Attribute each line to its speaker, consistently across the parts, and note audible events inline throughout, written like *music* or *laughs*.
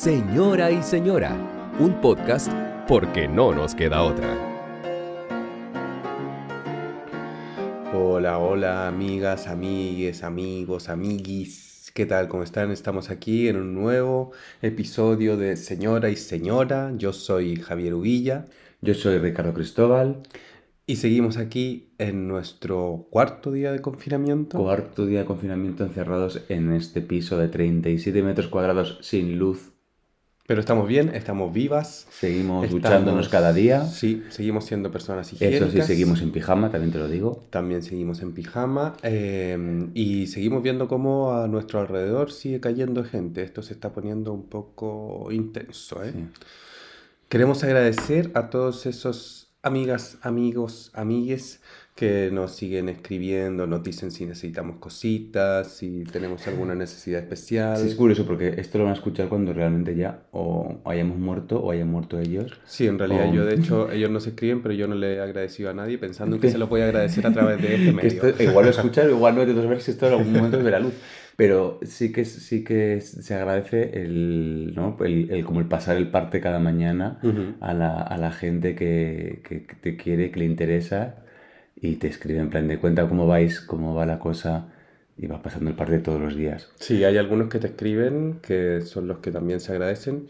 Speaker 1: Señora y Señora, un podcast porque no nos queda otra.
Speaker 2: Hola, hola, amigas, amigues, amigos, amiguis. ¿Qué tal? ¿Cómo están? Estamos aquí en un nuevo episodio de Señora y Señora. Yo soy Javier Uvilla.
Speaker 3: Yo soy Ricardo Cristóbal.
Speaker 2: Y seguimos aquí en nuestro cuarto día de confinamiento.
Speaker 3: Cuarto día de confinamiento encerrados en este piso de 37 metros cuadrados sin luz.
Speaker 2: Pero estamos bien, estamos vivas.
Speaker 3: Seguimos duchándonos cada día.
Speaker 2: Sí, seguimos siendo personas higiénicas.
Speaker 3: Eso sí, seguimos en pijama, también te lo digo.
Speaker 2: También seguimos en pijama. eh, y seguimos viendo cómo a nuestro alrededor sigue cayendo gente. Esto se está poniendo un poco intenso. ¿eh?
Speaker 3: Sí.
Speaker 2: Queremos agradecer a todos esos amigas, amigos, amigues que nos siguen escribiendo, nos dicen si necesitamos cositas, si tenemos alguna necesidad especial.
Speaker 3: Sí, es curioso porque esto lo van a escuchar cuando realmente ya o hayamos muerto o hayan muerto ellos.
Speaker 2: Sí, en realidad
Speaker 3: Oh.
Speaker 2: yo de *laughs* hecho, ellos nos escriben, pero yo no le he agradecido a nadie pensando que se lo voy a agradecer a través de este *laughs* medio.
Speaker 3: esto- igual lo escuchar, *laughs* igual no, de todos ver si esto en algún momento ve la luz. Pero sí que, sí que se agradece el, ¿no? el, el- como el pasar el parte cada mañana
Speaker 2: Ujú.
Speaker 3: a la, a la gente que, que- que te quiere, que le interesa y te escribe en plan de cuenta cómo vais, cómo va la cosa y vas pasando el parte todos los días.
Speaker 2: Sí, hay algunos que te escriben que son los que también se agradecen.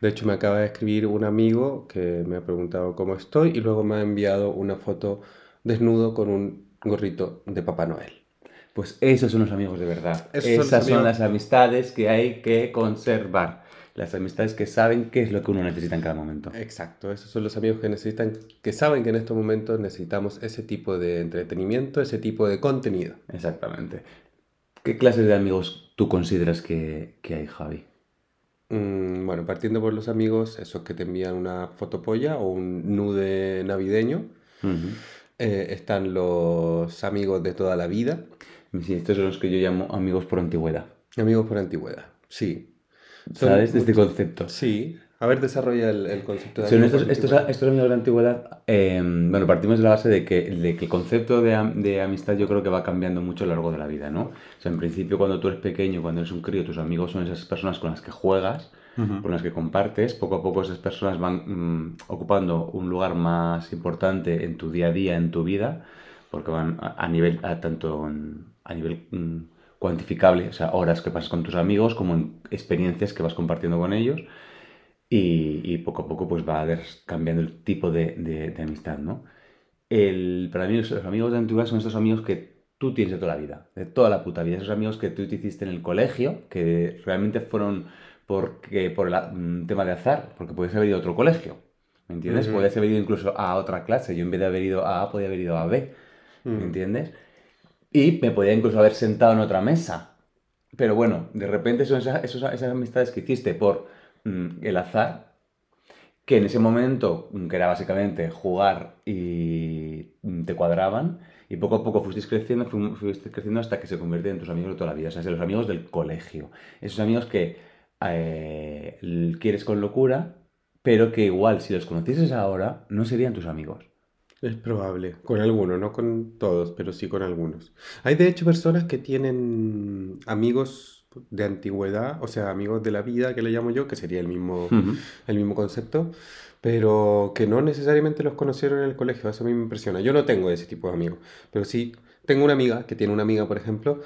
Speaker 2: De hecho, me acaba de escribir un amigo que me ha preguntado cómo estoy y luego me ha enviado una foto desnudo con un gorrito de Papá Noel.
Speaker 3: Pues esos son los amigos de verdad.
Speaker 2: Esos
Speaker 3: Esas son las amistades que hay que conservar. Las amistades que saben qué es lo que uno necesita en cada momento.
Speaker 2: Exacto, esos son los amigos que necesitan, que saben que en estos momentos necesitamos ese tipo de entretenimiento, ese tipo de contenido.
Speaker 3: Exactamente. ¿Qué clases de amigos tú consideras que, que hay, Javi?
Speaker 2: Mm, bueno, partiendo por los amigos, esos que te envían una fotopolla o un nude navideño. Eh, están los amigos de toda la vida,
Speaker 3: Sí, estos son los que yo llamo amigos por antigüedad.
Speaker 2: amigos por antigüedad, sí. Son
Speaker 3: ¿Sabes? Este concepto.
Speaker 2: Sí. A ver, desarrolla el, el concepto de
Speaker 3: Son estos, estos, estos amigos de antigüedad, eh, bueno, partimos de la base de que, de que el concepto de, de amistad yo creo que va cambiando mucho a lo largo de la vida, ¿no? O sea, en principio cuando tú eres pequeño, cuando eres un crío, tus amigos son esas personas con las que juegas,
Speaker 2: Ujú.
Speaker 3: con las que compartes, poco a poco esas personas van mm, ocupando un lugar más importante en tu día a día, en tu vida, porque van a, a nivel, a tanto en- a nivel mm, cuantificable, o sea, horas que pasas con tus amigos, como en experiencias que vas compartiendo con ellos, y, y poco a poco pues va a ver cambiando el tipo de, de- de amistad, ¿no? El, para mí los, los amigos de antigüedad son estos amigos que tú tienes de toda la vida, de toda la puta vida, esos amigos que tú te hiciste en el colegio, que realmente fueron porque, por el mm, tema de azar, porque podías haber ido a otro colegio, ¿me entiendes?
Speaker 2: Ujú.
Speaker 3: Podías haber ido incluso a otra clase, yo en vez de haber ido a A, podía haber ido a B, ¿me
Speaker 2: Mm.
Speaker 3: entiendes? Y me podía incluso haber sentado en otra mesa. Pero bueno, de repente son esas, esas amistades que hiciste por mm, el azar, que en ese momento, mm, que era básicamente jugar y mm, te cuadraban, y poco a poco fuisteis creciendo, fu- fuisteis creciendo hasta que se convierten en tus amigos de toda la vida. O sea, los amigos del colegio. Esos amigos que eh, quieres con locura, pero que igual si los conocieses ahora, no serían tus amigos.
Speaker 2: Es probable, con algunos, no con todos, pero sí con algunos. Hay de hecho personas que tienen amigos de antigüedad, o sea, amigos de la vida, que le llamo yo, que sería el mismo, el mismo concepto, pero que no necesariamente los conocieron en el colegio, eso a mí me impresiona. Yo no tengo ese tipo de amigos, pero sí tengo una amiga que tiene una amiga, por ejemplo,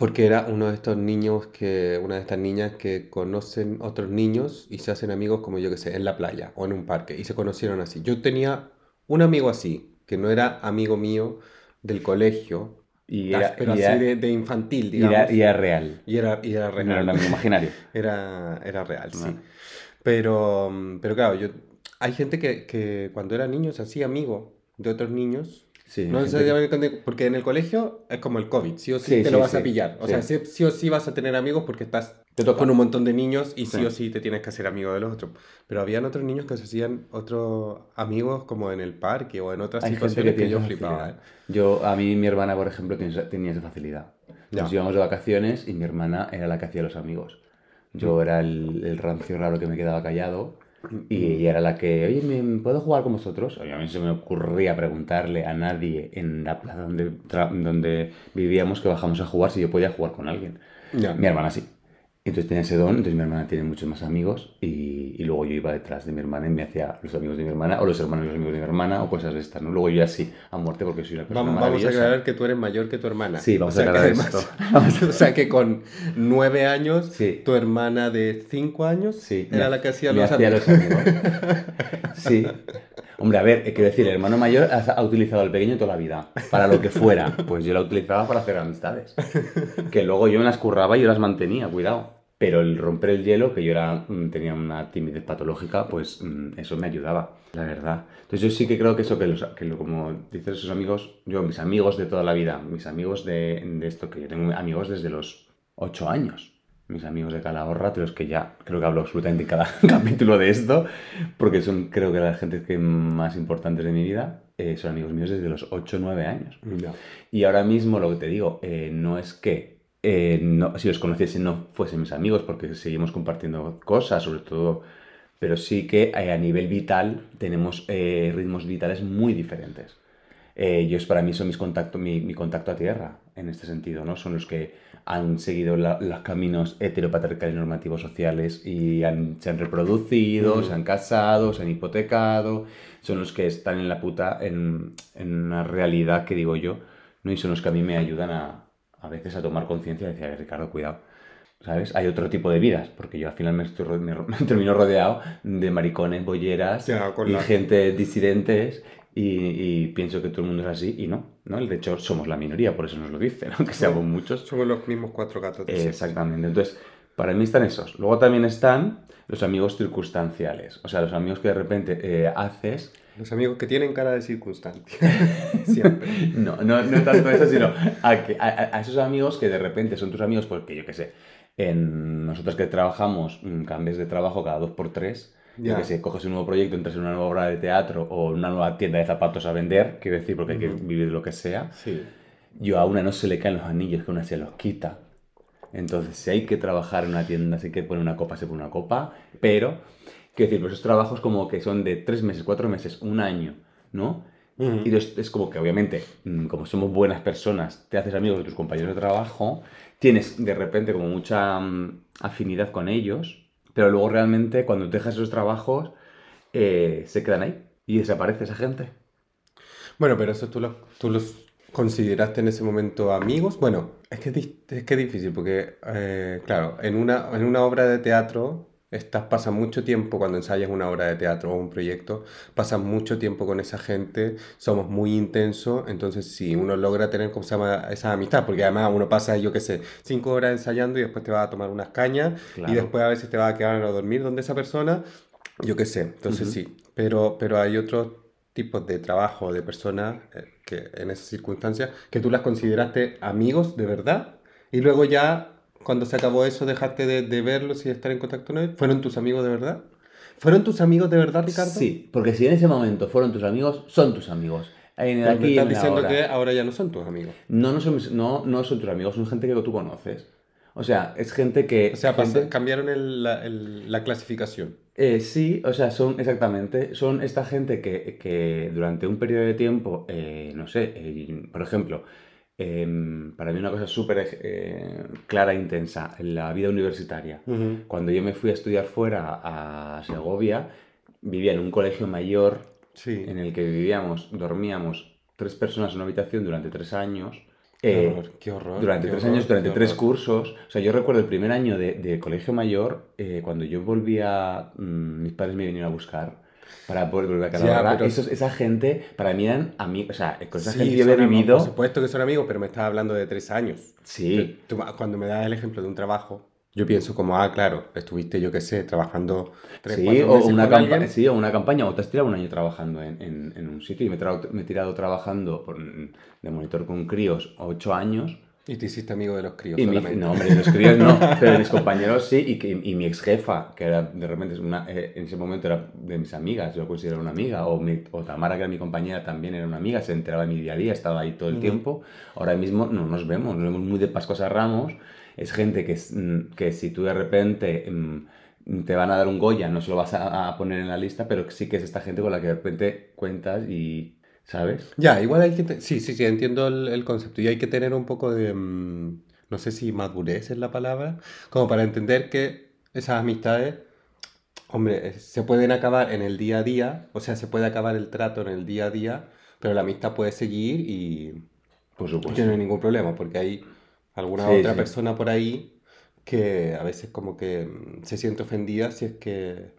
Speaker 2: porque era uno de estos niños que, una de estas niñas que conocen otros niños y se hacen amigos como yo que sé, en la playa o en un parque y se conocieron así. Yo tenía un amigo así, que no era amigo mío del colegio,
Speaker 3: Y era,
Speaker 2: pero
Speaker 3: y
Speaker 2: así
Speaker 3: era-
Speaker 2: de, de infantil,
Speaker 3: y era-
Speaker 2: digamos.
Speaker 3: y era real.
Speaker 2: Y era, y era
Speaker 3: No era un
Speaker 2: real.
Speaker 3: amigo imaginario. *laughs*
Speaker 2: Era, era real, sí.
Speaker 3: Vale.
Speaker 2: Pero, pero claro, yo, hay gente que, que cuando era niño se hacía amigo de otros niños.
Speaker 3: Sí,
Speaker 2: No necesariamente, porque en el colegio es como el COVID, sí o sí,
Speaker 3: Sí,
Speaker 2: te
Speaker 3: sí,
Speaker 2: lo vas
Speaker 3: sí,
Speaker 2: a pillar. O
Speaker 3: sí.
Speaker 2: sea, sí, sí o sí vas a tener amigos porque estás
Speaker 3: Te toca.
Speaker 2: con un montón de niños y sí.
Speaker 3: Sí.
Speaker 2: o sí te tienes que hacer amigo de los otros. Pero habían otros niños que se hacían otros amigos como en el parque o en otras
Speaker 3: Hay
Speaker 2: situaciones
Speaker 3: que
Speaker 2: que, yo flipaba. ¿eh?
Speaker 3: Yo, a mí, mi hermana, por ejemplo, tenía esa- facilidad.
Speaker 2: Ya.
Speaker 3: Nos íbamos de vacaciones y mi hermana era la que hacía los amigos. Yo era el, el rancio raro que me quedaba callado y ella era la que, oye, ¿me- ¿puedo jugar con vosotros? Mí se me ocurría preguntarle a nadie en la plaza donde, donde vivíamos que bajamos a jugar si yo podía jugar con alguien.
Speaker 2: Ya.
Speaker 3: Mi hermana sí. Entonces tenía ese don, entonces mi hermana tiene muchos más amigos y, y luego yo iba detrás de mi hermana y me hacía los amigos de mi hermana o los hermanos de los amigos de mi hermana o cosas de estas, ¿no? Luego yo así, a muerte porque soy una persona
Speaker 2: Vamos, vamos a aclarar que tú eres mayor que tu hermana.
Speaker 3: Sí, vamos
Speaker 2: O sea *laughs*
Speaker 3: a aclarar esto.
Speaker 2: además- o sea que con nueve años,
Speaker 3: Sí.
Speaker 2: tu hermana de cinco años
Speaker 3: Sí,
Speaker 2: era
Speaker 3: me-
Speaker 2: la que hacía los
Speaker 3: hacía
Speaker 2: amigos.
Speaker 3: los amigos. Sí. Hombre, a ver, eh, quiero decir, el hermano mayor ha utilizado al pequeño toda la vida, para lo que fuera. Pues yo la utilizaba para hacer amistades. Que luego yo me las curraba y yo las mantenía, cuidado. Pero el romper el hielo, que yo era, mm, tenía una timidez patológica, pues mm, eso me ayudaba, la verdad. Entonces yo sí que creo que eso, que, los, que lo, como dicen esos amigos, yo, mis amigos de toda la vida, mis amigos de, de esto, que yo tengo amigos desde los ocho años mis amigos de Calahorra, de los que ya creo que hablo absolutamente en cada *laughs* capítulo de esto, porque son creo que la gente que más importantes de mi vida, eh, son amigos míos desde los 8 o 9 años. Y ahora mismo lo que te digo, eh, no es que eh, no, si los conociese no fuesen mis amigos, porque seguimos compartiendo cosas, sobre todo, pero sí que eh, a nivel vital tenemos eh, ritmos vitales muy diferentes. Eh, ellos para mí son mis contacto, mi, mi contacto a tierra, en este sentido, ¿no? Son los que han seguido la- los caminos heteropatriarcales normativos sociales y han- se han reproducido,
Speaker 2: Mm.
Speaker 3: se han casado, se han hipotecado, son los que están en la puta, en, en una realidad que digo yo, ¿no? Y son los que a mí me ayudan a, a veces a tomar conciencia y decir, "A ver, Ricardo, cuidado. ¿Sabes? Hay otro tipo de vidas, porque yo al final me, estoy, me, *laughs* me termino rodeado de maricones, bolleras
Speaker 2: Ya,
Speaker 3: y
Speaker 2: la-
Speaker 3: gente disidentes y, y pienso que todo el mundo es así y no, ¿no? De hecho, somos la minoría, por eso nos lo dicen, *laughs* aunque seamos muchos.
Speaker 2: Somos los mismos cuatro gatos.
Speaker 3: Eh. Exactamente. Entonces, para mí están esos. Luego también están los amigos circunstanciales, o sea, los amigos que de repente eh, haces
Speaker 2: Los amigos que tienen cara de circunstancia. *laughs* Siempre.
Speaker 3: No, no, no tanto eso, sino a, que- a- a esos amigos que de repente son tus amigos porque yo qué sé, en nosotros que trabajamos, mm, cambies de trabajo cada dos por tres, yo
Speaker 2: Ya.
Speaker 3: que sé, coges un nuevo proyecto, entras en una nueva obra de teatro o una nueva tienda de zapatos a vender, quiero decir, porque hay que vivir de lo que sea,
Speaker 2: Sí.
Speaker 3: yo a una no se le caen los anillos, que una se los quita. Entonces, si hay que trabajar en una tienda, si hay que poner una copa, se pone una copa, pero, quiero decir, pues esos trabajos como que son de tres meses, cuatro meses, un año, ¿no? Y es, es como que obviamente, mm, como somos buenas personas, te haces amigos de tus compañeros de trabajo, tienes de repente como mucha mm, afinidad con ellos, pero luego realmente cuando dejas esos trabajos, eh, se quedan ahí y desaparece esa gente.
Speaker 2: Bueno, pero eso tú los, tú los consideraste en ese momento amigos. Bueno, es que es, que es difícil porque, eh, claro, en una, en una obra de teatro estás, pasas mucho tiempo cuando ensayas una obra de teatro o un proyecto, pasas mucho tiempo con esa gente, somos muy intensos, entonces si uno logra tener ¿cómo se llama? esa amistad, porque además uno pasa, yo qué sé, cinco horas ensayando y después te vas a tomar unas cañas
Speaker 3: Claro.
Speaker 2: y después a veces te vas a quedar a dormir donde esa persona, yo qué sé, entonces sí, pero, pero hay otros tipos de trabajo, de personas eh, que en esas circunstancias, que tú las consideraste amigos de verdad y luego ya cuando se acabó eso dejaste de, de verlos y de estar en contacto con ellos, ¿fueron tus amigos de verdad? ¿Fueron tus amigos de verdad, Ricardo?
Speaker 3: Sí, porque si en ese momento fueron tus amigos, son tus amigos. En el aquí
Speaker 2: estás
Speaker 3: en
Speaker 2: diciendo
Speaker 3: ahora.
Speaker 2: que ahora ya no son tus amigos.
Speaker 3: No, no son, no, no son tus amigos, son gente que tú conoces. O sea, es gente que...
Speaker 2: O sea, cambiaron el- la, el- la clasificación.
Speaker 3: Eh, sí, o sea, son exactamente, son esta gente que, que durante un periodo de tiempo, eh, no sé, eh, por ejemplo, em, para mí una cosa súper eh, clara e intensa, en la vida universitaria. Cuando yo me fui a estudiar fuera a Segovia, vivía en un colegio mayor
Speaker 2: Sí.
Speaker 3: en el que vivíamos, dormíamos tres personas en una habitación durante tres años.
Speaker 2: Qué
Speaker 3: eh,
Speaker 2: horror, qué horror.
Speaker 3: durante
Speaker 2: qué
Speaker 3: tres
Speaker 2: horror,
Speaker 3: años, durante
Speaker 2: qué
Speaker 3: tres cursos. O sea, yo recuerdo el primer año de, de colegio mayor, eh, cuando yo volvía, mm, mis padres me vinieron a buscar para volver a Calahorra.
Speaker 2: pero-
Speaker 3: esa gente, para mí eran amigos, o sea, con esa
Speaker 2: Sí,
Speaker 3: gente yo había vivido...
Speaker 2: Por supuesto que son amigos, pero me estás hablando de tres años.
Speaker 3: Sí,
Speaker 2: Tú- cuando me das el ejemplo de un trabajo, yo pienso como, ah, claro, estuviste, yo qué sé, trabajando tres,
Speaker 3: sí, o
Speaker 2: meses
Speaker 3: una
Speaker 2: con
Speaker 3: sí, o una campaña, o te has tirado un año trabajando en, en- en un sitio y me he, tirado, me he tirado trabajando por- de monitor con críos ocho años
Speaker 2: Y te hiciste amigo de los críos
Speaker 3: Y mi,
Speaker 2: solamente.
Speaker 3: no, hombre, los críos no, *laughs* pero mis compañeros sí, y, que- y mi ex jefa, que era de repente, es una, eh, en ese momento era de mis amigas, yo la considero una amiga, o, mi- o Tamara, que era mi compañera, también era una amiga, se enteraba de mi día a día, estaba ahí todo el tiempo. Ahora mismo no nos vemos, nos vemos muy de Pascuas a Ramos. Es gente que, es, mm, que si tú de repente mm, te van a dar un Goya, no se lo vas a, a poner en la lista, pero sí que es esta gente con la que de repente cuentas y, ¿sabes?
Speaker 2: Ya, igual hay que... te- Sí, sí, sí, entiendo el, el concepto. Y hay que tener un poco de... mm, no sé si madurez es la palabra, como para entender que esas amistades, hombre, se pueden acabar en el día a día, o sea, se puede acabar el trato en el día a día, pero la amistad puede seguir y
Speaker 3: Por
Speaker 2: y
Speaker 3: supuesto.
Speaker 2: no hay ningún problema, porque hay alguna
Speaker 3: Sí,
Speaker 2: otra
Speaker 3: sí.
Speaker 2: persona por ahí que a veces como que mm, se siente ofendida si es que,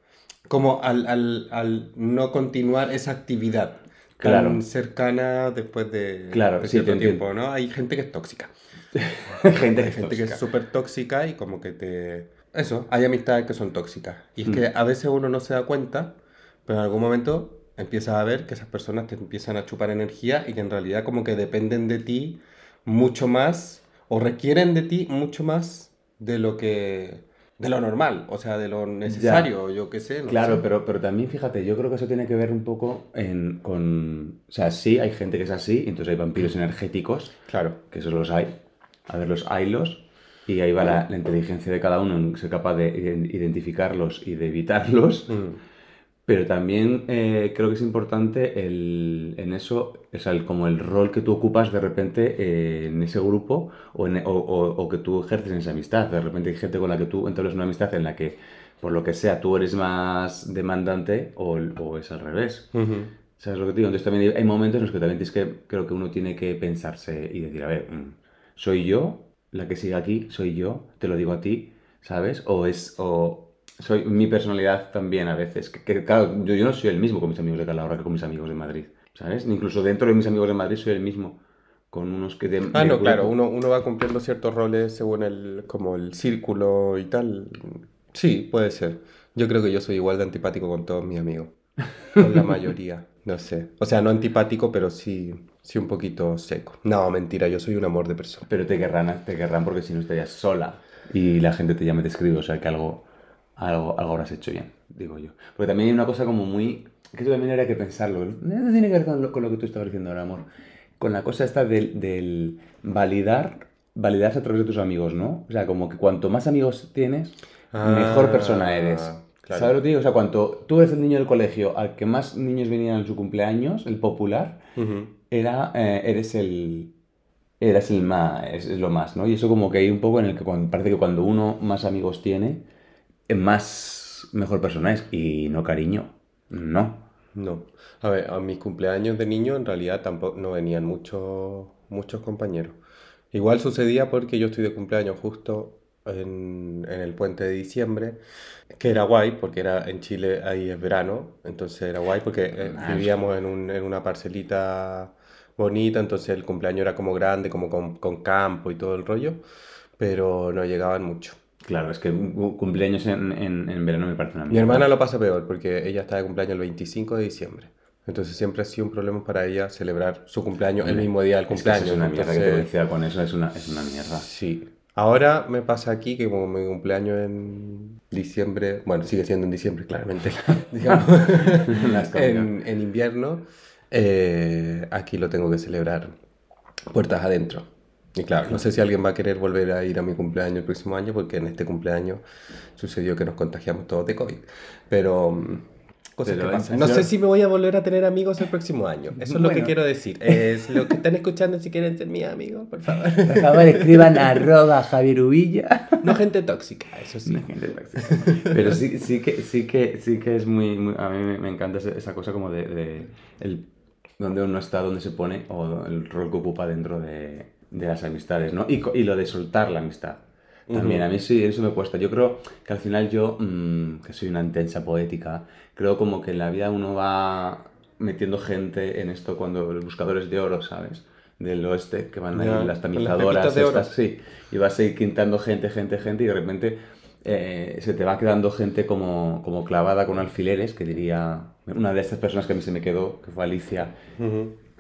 Speaker 2: como al, al, al no continuar esa actividad tan
Speaker 3: Claro.
Speaker 2: cercana después de,
Speaker 3: Claro,
Speaker 2: de
Speaker 3: sí,
Speaker 2: cierto
Speaker 3: entiendo.
Speaker 2: tiempo, ¿no? Hay gente que es tóxica. *laughs*
Speaker 3: gente
Speaker 2: Hay gente que es súper tóxica y como que te... Eso, hay amistades que son tóxicas. Y es que
Speaker 3: Mm.
Speaker 2: a veces uno no se da cuenta, pero en algún momento empiezas a ver que esas personas te empiezan a chupar energía y que en realidad como que dependen de ti mucho más o requieren de ti mucho más de lo que... de lo normal, o sea, de lo necesario, yo qué sé. no
Speaker 3: Claro,
Speaker 2: sé.
Speaker 3: pero, pero también fíjate, yo creo que eso tiene que ver un poco en, con... O sea, sí, hay gente que es así, entonces hay vampiros energéticos,
Speaker 2: Claro.
Speaker 3: que esos los hay. A ver, los haylos. Y ahí va la, la inteligencia de cada uno en ser capaz de iden- identificarlos y de evitarlos.
Speaker 2: Mm.
Speaker 3: Pero también eh, creo que es importante el, en eso, o sea, el- como el rol que tú ocupas de repente eh, en ese grupo o, en- o- o- o que tú ejerces en esa amistad. De repente hay gente con la que tú entablas una amistad en la que, por lo que sea, tú eres más demandante o, o es al revés. ¿Sabes lo que te digo? Entonces también hay- momentos en los que también tienes que, creo que uno tiene que pensarse y decir, a ver, mm, ¿soy yo la que sigue aquí? ¿Soy yo? ¿Te lo digo a ti? ¿Sabes? O es, o soy mi personalidad también a veces. Que, que, claro, yo, yo no soy el mismo con mis amigos de Calahorra que con mis amigos de Madrid, ¿sabes? Incluso dentro de mis amigos de Madrid soy el mismo con unos que de...
Speaker 2: Ah,
Speaker 3: de
Speaker 2: no,
Speaker 3: grupo.
Speaker 2: claro, uno, uno va cumpliendo ciertos roles según el, como el círculo y tal. Sí, puede ser. Yo creo que yo soy igual de antipático con todos mis amigos. Con la mayoría, no sé. O sea, no antipático, pero sí, sí un poquito seco. No, mentira, yo soy un amor de persona.
Speaker 3: Pero te querrán, te querrán porque si no estarías sola y la gente te llama y te escribe, o sea que algo, algo, algo habrás hecho bien, digo yo. Porque también hay una cosa como muy... que eso también habría que pensarlo. No tiene que ver con lo, con lo que tú estabas diciendo ahora, amor. Con la cosa esta del, del validar, validarse a través de tus amigos, ¿no? O sea, como que cuanto más amigos tienes, mejor
Speaker 2: Ah,
Speaker 3: persona eres.
Speaker 2: claro.
Speaker 3: ¿Sabes lo que te digo? O sea, cuanto tú eres el niño del colegio al que más niños venían en su cumpleaños, el popular, era, eh, eres el, eres el más, es, es lo más, ¿no? Y eso como que hay un poco en el que cuando, parece que cuando uno más amigos tiene, más mejor persona es. Y no cariño, no.
Speaker 2: No. A ver, a mis cumpleaños de niño en realidad tampoco no venían muchos muchos compañeros. Igual sucedía porque yo estoy de cumpleaños justo en, en el puente de diciembre, que era guay porque era en Chile ahí es verano, entonces era guay porque eh,
Speaker 3: Ah,
Speaker 2: vivíamos en, un- en una parcelita bonita, entonces el cumpleaños era como grande, como con, con campo y todo el rollo, pero no llegaban mucho.
Speaker 3: Claro, es que cumpleaños en, en, en verano me parece una
Speaker 2: Mi
Speaker 3: mierda.
Speaker 2: hermana lo pasa peor porque ella está de cumpleaños el 25 de diciembre. Entonces siempre ha sido un problema para ella celebrar su cumpleaños el mismo día del
Speaker 3: Es que eso
Speaker 2: cumpleaños.
Speaker 3: es una mierda que te coincida con eso, es una, es una mierda.
Speaker 2: sí. Ahora me pasa aquí que como mi cumpleaños en diciembre, bueno, sigue siendo en diciembre claramente, *laughs* digamos, *laughs* en, en invierno, eh, aquí lo tengo que celebrar puertas adentro. Y claro, no sé si alguien va a querer volver a ir a mi cumpleaños el próximo año, porque en este cumpleaños sucedió que nos contagiamos todos de COVID. Pero mm, cosas
Speaker 3: Pero
Speaker 2: que
Speaker 3: en-
Speaker 2: pasan.
Speaker 3: en
Speaker 2: No sé si me voy a volver a tener amigos el próximo año. Eso es lo que quiero decir. *laughs* Es lo que están escuchando si quieren ser mis amigos, por favor.
Speaker 3: Por favor, escriban arroba Javier Ubilla.
Speaker 2: No gente tóxica, eso sí.
Speaker 3: Gente tóxica. Pero sí, sí, que, sí, que, sí que es muy, muy- A mí me, me encanta esa cosa como de, de el, donde uno está, donde se pone, o el rol que ocupa dentro de, de las amistades, ¿no? Y, lo de soltar la amistad. También, a mí sí, eso me cuesta. Yo creo que al final yo, mm, que soy una intensa poética, creo como que en la vida uno va metiendo gente en esto cuando los buscadores de oro, ¿sabes? Del oeste, que van ahí
Speaker 2: Ya,
Speaker 3: las
Speaker 2: las
Speaker 3: tamizadoras,
Speaker 2: oro.
Speaker 3: estas, sí, y vas a ir quintando gente, gente, gente, y de repente eh, se te va quedando gente como, como clavada con alfileres, que diría una de estas personas que a mí se me quedó, que fue Alicia.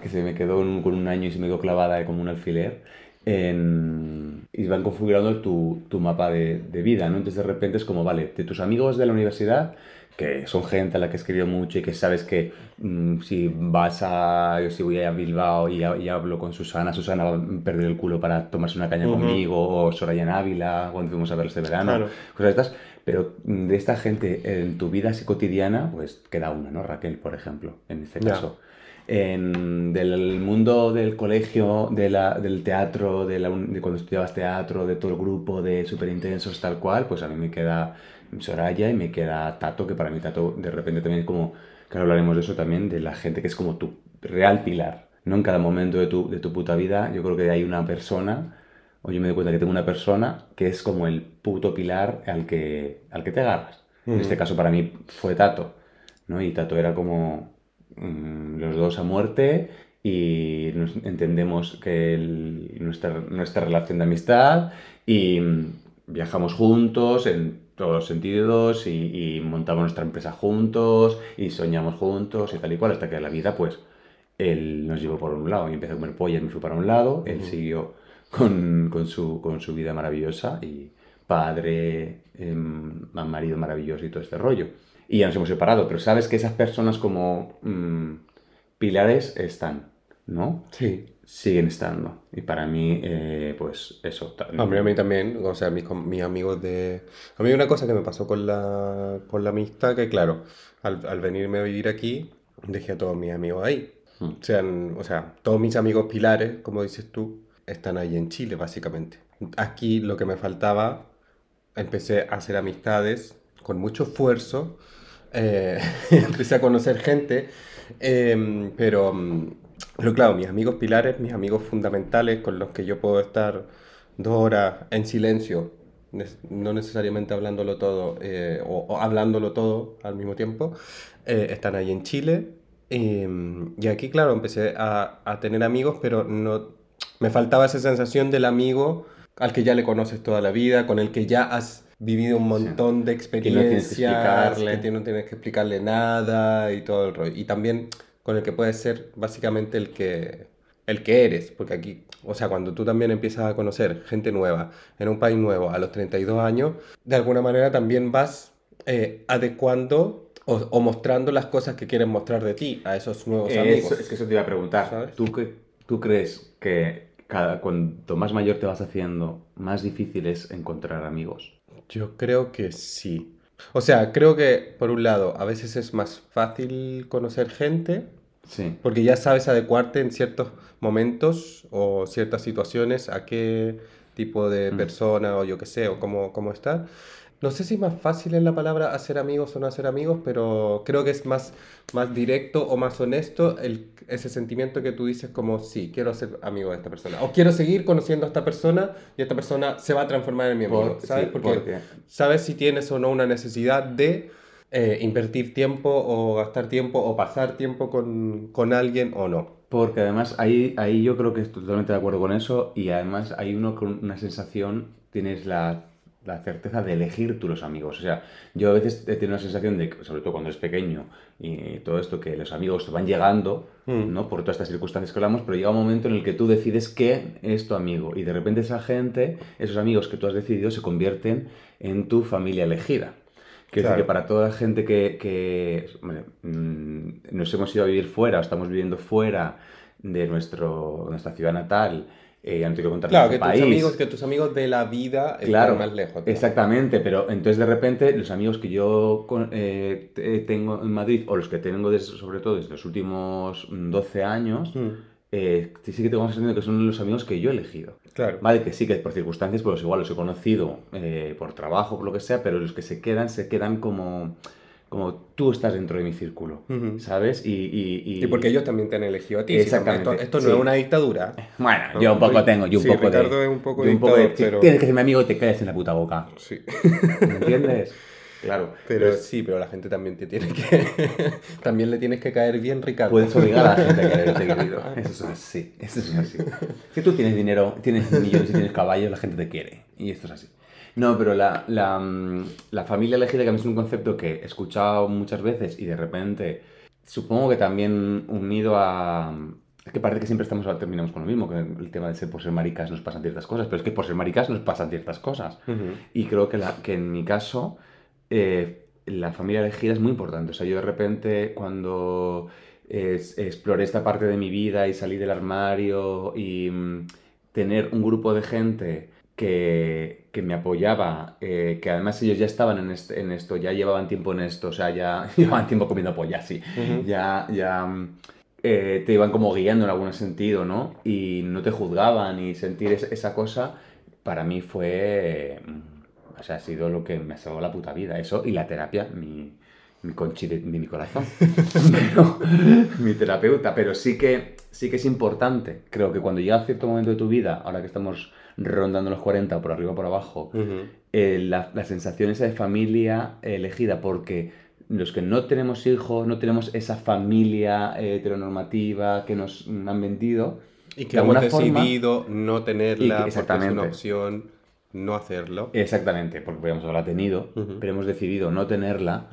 Speaker 3: Que se me quedó un- con un año y se me quedó clavada como un alfiler. en- y van configurando tu, tu mapa de, de vida, ¿no? Entonces de repente es como, vale, de tus amigos de la universidad, que son gente a la que escrito mucho y que sabes que mm, si vas a, yo si voy a Bilbao y, ha- y hablo con Susana, Susana va a perder el culo para tomarse una caña
Speaker 2: Ujú.
Speaker 3: conmigo, o Soraya en Ávila, cuando fuimos a ver este verano,
Speaker 2: Claro.
Speaker 3: cosas estas. Pero mm, de esta gente en tu vida así cotidiana, pues queda una, ¿no? Raquel, por ejemplo, en este caso. En- del mundo del colegio, de la- del teatro, de, la de cuando estudiabas teatro, de todo el grupo de súper intensos tal cual, pues a mí me queda Soraya y me queda Tato, que para mí Tato de repente también es como, ahora hablaremos de eso también, de la gente que es como tu real pilar, ¿no? En cada momento de tu, de tu puta vida, yo creo que hay una persona, o yo me doy cuenta que tengo una persona que es como el puto pilar al que, al que te agarras. En
Speaker 2: Ujú.
Speaker 3: este caso para mí fue Tato, ¿no? Y Tato era como mm, los dos a muerte y nos entendemos que el- nuestra, nuestra relación de amistad y mm, viajamos juntos en todos los sentidos y, y montamos nuestra empresa juntos y soñamos juntos y tal y cual hasta que la vida pues él nos llevó por un lado y empecé a comer polla y me fui para un lado, él siguió con, con su, con su vida maravillosa y padre, em, marido maravilloso y todo este rollo. Y ya nos hemos separado, pero sabes que esas personas como mm, pilares están, ¿no?
Speaker 2: Sí.
Speaker 3: Siguen estando. Y para mí, eh, pues eso.
Speaker 2: Hombre, a mí también, o sea, mis, mis amigos de... A mí una cosa que me pasó con la, con la amistad, que claro, al, al venirme a vivir aquí, dejé a todos mis amigos ahí.
Speaker 3: Hmm.
Speaker 2: Sean, o sea, todos mis amigos pilares, como dices tú, están ahí en Chile, básicamente. Aquí lo que me faltaba, empecé a hacer amistades con mucho esfuerzo, eh, *laughs* empecé a conocer gente, em, pero, mm, pero claro, mis amigos pilares, mis amigos fundamentales con los que yo puedo estar dos horas en silencio, no necesariamente hablándolo todo eh, o, o hablándolo todo al mismo tiempo, eh, están ahí en Chile. Mm, y aquí, claro, empecé a, a tener amigos, pero no, me faltaba esa sensación del amigo al que ya le conoces toda la vida, con el que ya has vivido un montón de
Speaker 3: Que no que
Speaker 2: experiencias, que no tienes que explicarle nada y todo el rollo. Y también con el que puedes ser básicamente el que, el que eres, porque aquí, o sea, cuando tú también empiezas a conocer gente nueva en un país nuevo a los 32 años, de alguna manera también vas eh, adecuando o, o mostrando las cosas que quieres mostrar de ti a esos nuevos amigos.
Speaker 3: es que eso te iba a preguntar.
Speaker 2: ¿Sabes?
Speaker 3: ¿Tú, qué- ¿Tú crees que cada, cuanto más mayor te vas haciendo, más difícil es encontrar amigos?
Speaker 2: Yo creo que sí. O sea, creo que por un lado a veces es más fácil conocer gente
Speaker 3: Sí.
Speaker 2: porque ya sabes adecuarte en ciertos momentos o ciertas situaciones a qué tipo de
Speaker 3: Mm.
Speaker 2: persona o yo qué sé o cómo, cómo está. No sé si es más fácil en la palabra hacer amigos o no hacer amigos, pero creo que es más, más directo o más honesto el, ese sentimiento que tú dices como, sí, quiero ser amigo de esta persona. O quiero seguir conociendo a esta persona y esta persona se va a transformar en mi amigo,
Speaker 3: Por-
Speaker 2: ¿sabes?
Speaker 3: sí,
Speaker 2: porque,
Speaker 3: porque-
Speaker 2: sabes si tienes o no una necesidad de eh, invertir tiempo o gastar tiempo o pasar tiempo con, con alguien o no.
Speaker 3: Porque además ahí, ahí yo creo que estoy totalmente de acuerdo con eso y además hay uno con una sensación, tienes la, la certeza de elegir tú los amigos. O sea, yo a veces he tenido la sensación de, que, sobre todo cuando eres pequeño y todo esto, que los amigos te van llegando,
Speaker 2: Mm.
Speaker 3: ¿no? Por todas estas circunstancias que hablamos, pero llega un momento en el que tú decides qué es tu amigo y de repente esa gente, esos amigos que tú has decidido, se convierten en tu familia elegida. Quiero
Speaker 2: Claro.
Speaker 3: decir que para toda la gente que, mm, nos hemos ido a vivir fuera o estamos viviendo fuera de nuestro, nuestra ciudad natal, eh, ya no te quiero contar
Speaker 2: Claro, que
Speaker 3: nuestro
Speaker 2: tus,
Speaker 3: país.
Speaker 2: amigos, que tus amigos de la vida
Speaker 3: Claro,
Speaker 2: están más lejos. ¿no?
Speaker 3: Exactamente, pero entonces de repente los amigos que yo eh, te- tengo en Madrid, o los que tengo des- sobre todo desde los últimos mm, 12 años,
Speaker 2: Mm,
Speaker 3: eh, sí que tengo la sensación de que son los amigos que yo he elegido.
Speaker 2: Claro.
Speaker 3: Vale, que sí, que por circunstancias, pues igual los he conocido eh, por trabajo, por lo que sea, pero los que se quedan, se quedan como, como tú estás dentro de mi círculo,
Speaker 2: Ujú.
Speaker 3: ¿sabes? Y, y,
Speaker 2: Y porque ellos también te han elegido a ti. si
Speaker 3: Exactamente,
Speaker 2: Esto, esto no
Speaker 3: sí.
Speaker 2: es una dictadura.
Speaker 3: Bueno,
Speaker 2: No,
Speaker 3: yo un poco tengo, yo un
Speaker 2: sí,
Speaker 3: poco
Speaker 2: Ricardo
Speaker 3: de...
Speaker 2: es un poco
Speaker 3: yo un poco de-
Speaker 2: dictador,
Speaker 3: si
Speaker 2: pero-
Speaker 3: Tienes que ser mi amigo y te calles en la puta boca.
Speaker 2: Sí.
Speaker 3: ¿Me entiendes? *laughs* Claro.
Speaker 2: Pero sí, pero la gente también te tiene que. *laughs* también le tienes que caer bien, Ricardo.
Speaker 3: Puedes obligar a la gente a quererte, *laughs* querido. Eso es así. Eso es así. Si tú tienes dinero, tienes millones y tienes caballos, la gente te quiere. Y esto es así. No, pero la, la, mm, la familia elegida, que a mí es un concepto que he escuchado muchas veces y de repente, supongo que también unido a... Es que parece que siempre estamos terminamos con lo mismo, que el tema de ser por ser maricas nos pasan ciertas cosas, pero es que por ser maricas nos pasan ciertas cosas. Y creo que, la, que en mi caso, eh, la familia elegida es muy importante. O sea, yo de repente cuando es- exploré esta parte de mi vida y salí del armario y mm, tener un grupo de gente que, que me apoyaba, eh, que además ellos ya estaban en, este- en esto, ya llevaban tiempo en esto, o sea, ya *laughs* llevaban tiempo comiendo polla, sí.
Speaker 2: Ujú.
Speaker 3: Ya, ya mm, eh, te iban como guiando en algún sentido, ¿no? Y no te juzgaban y sentir es- esa cosa, para mí fue, mm, o sea, ha sido lo que me ha salvado la puta vida, eso y la terapia, mi, mi conchi de, de mi corazón, *laughs* Pero, *laughs* mi terapeuta, pero sí que, sí que es importante, creo que cuando llega cierto momento de tu vida, ahora que estamos rondando los 40 por arriba o por abajo, eh, la, la sensación esa de familia elegida, porque los que no tenemos hijos, no tenemos esa familia eh, heteronormativa que nos han vendido,
Speaker 2: Y
Speaker 3: de
Speaker 2: que hemos
Speaker 3: forma-
Speaker 2: decidido no tenerla
Speaker 3: que-
Speaker 2: porque es una opción no hacerlo.
Speaker 3: exactamente, porque podríamos haberla tenido, pero hemos decidido no tenerla.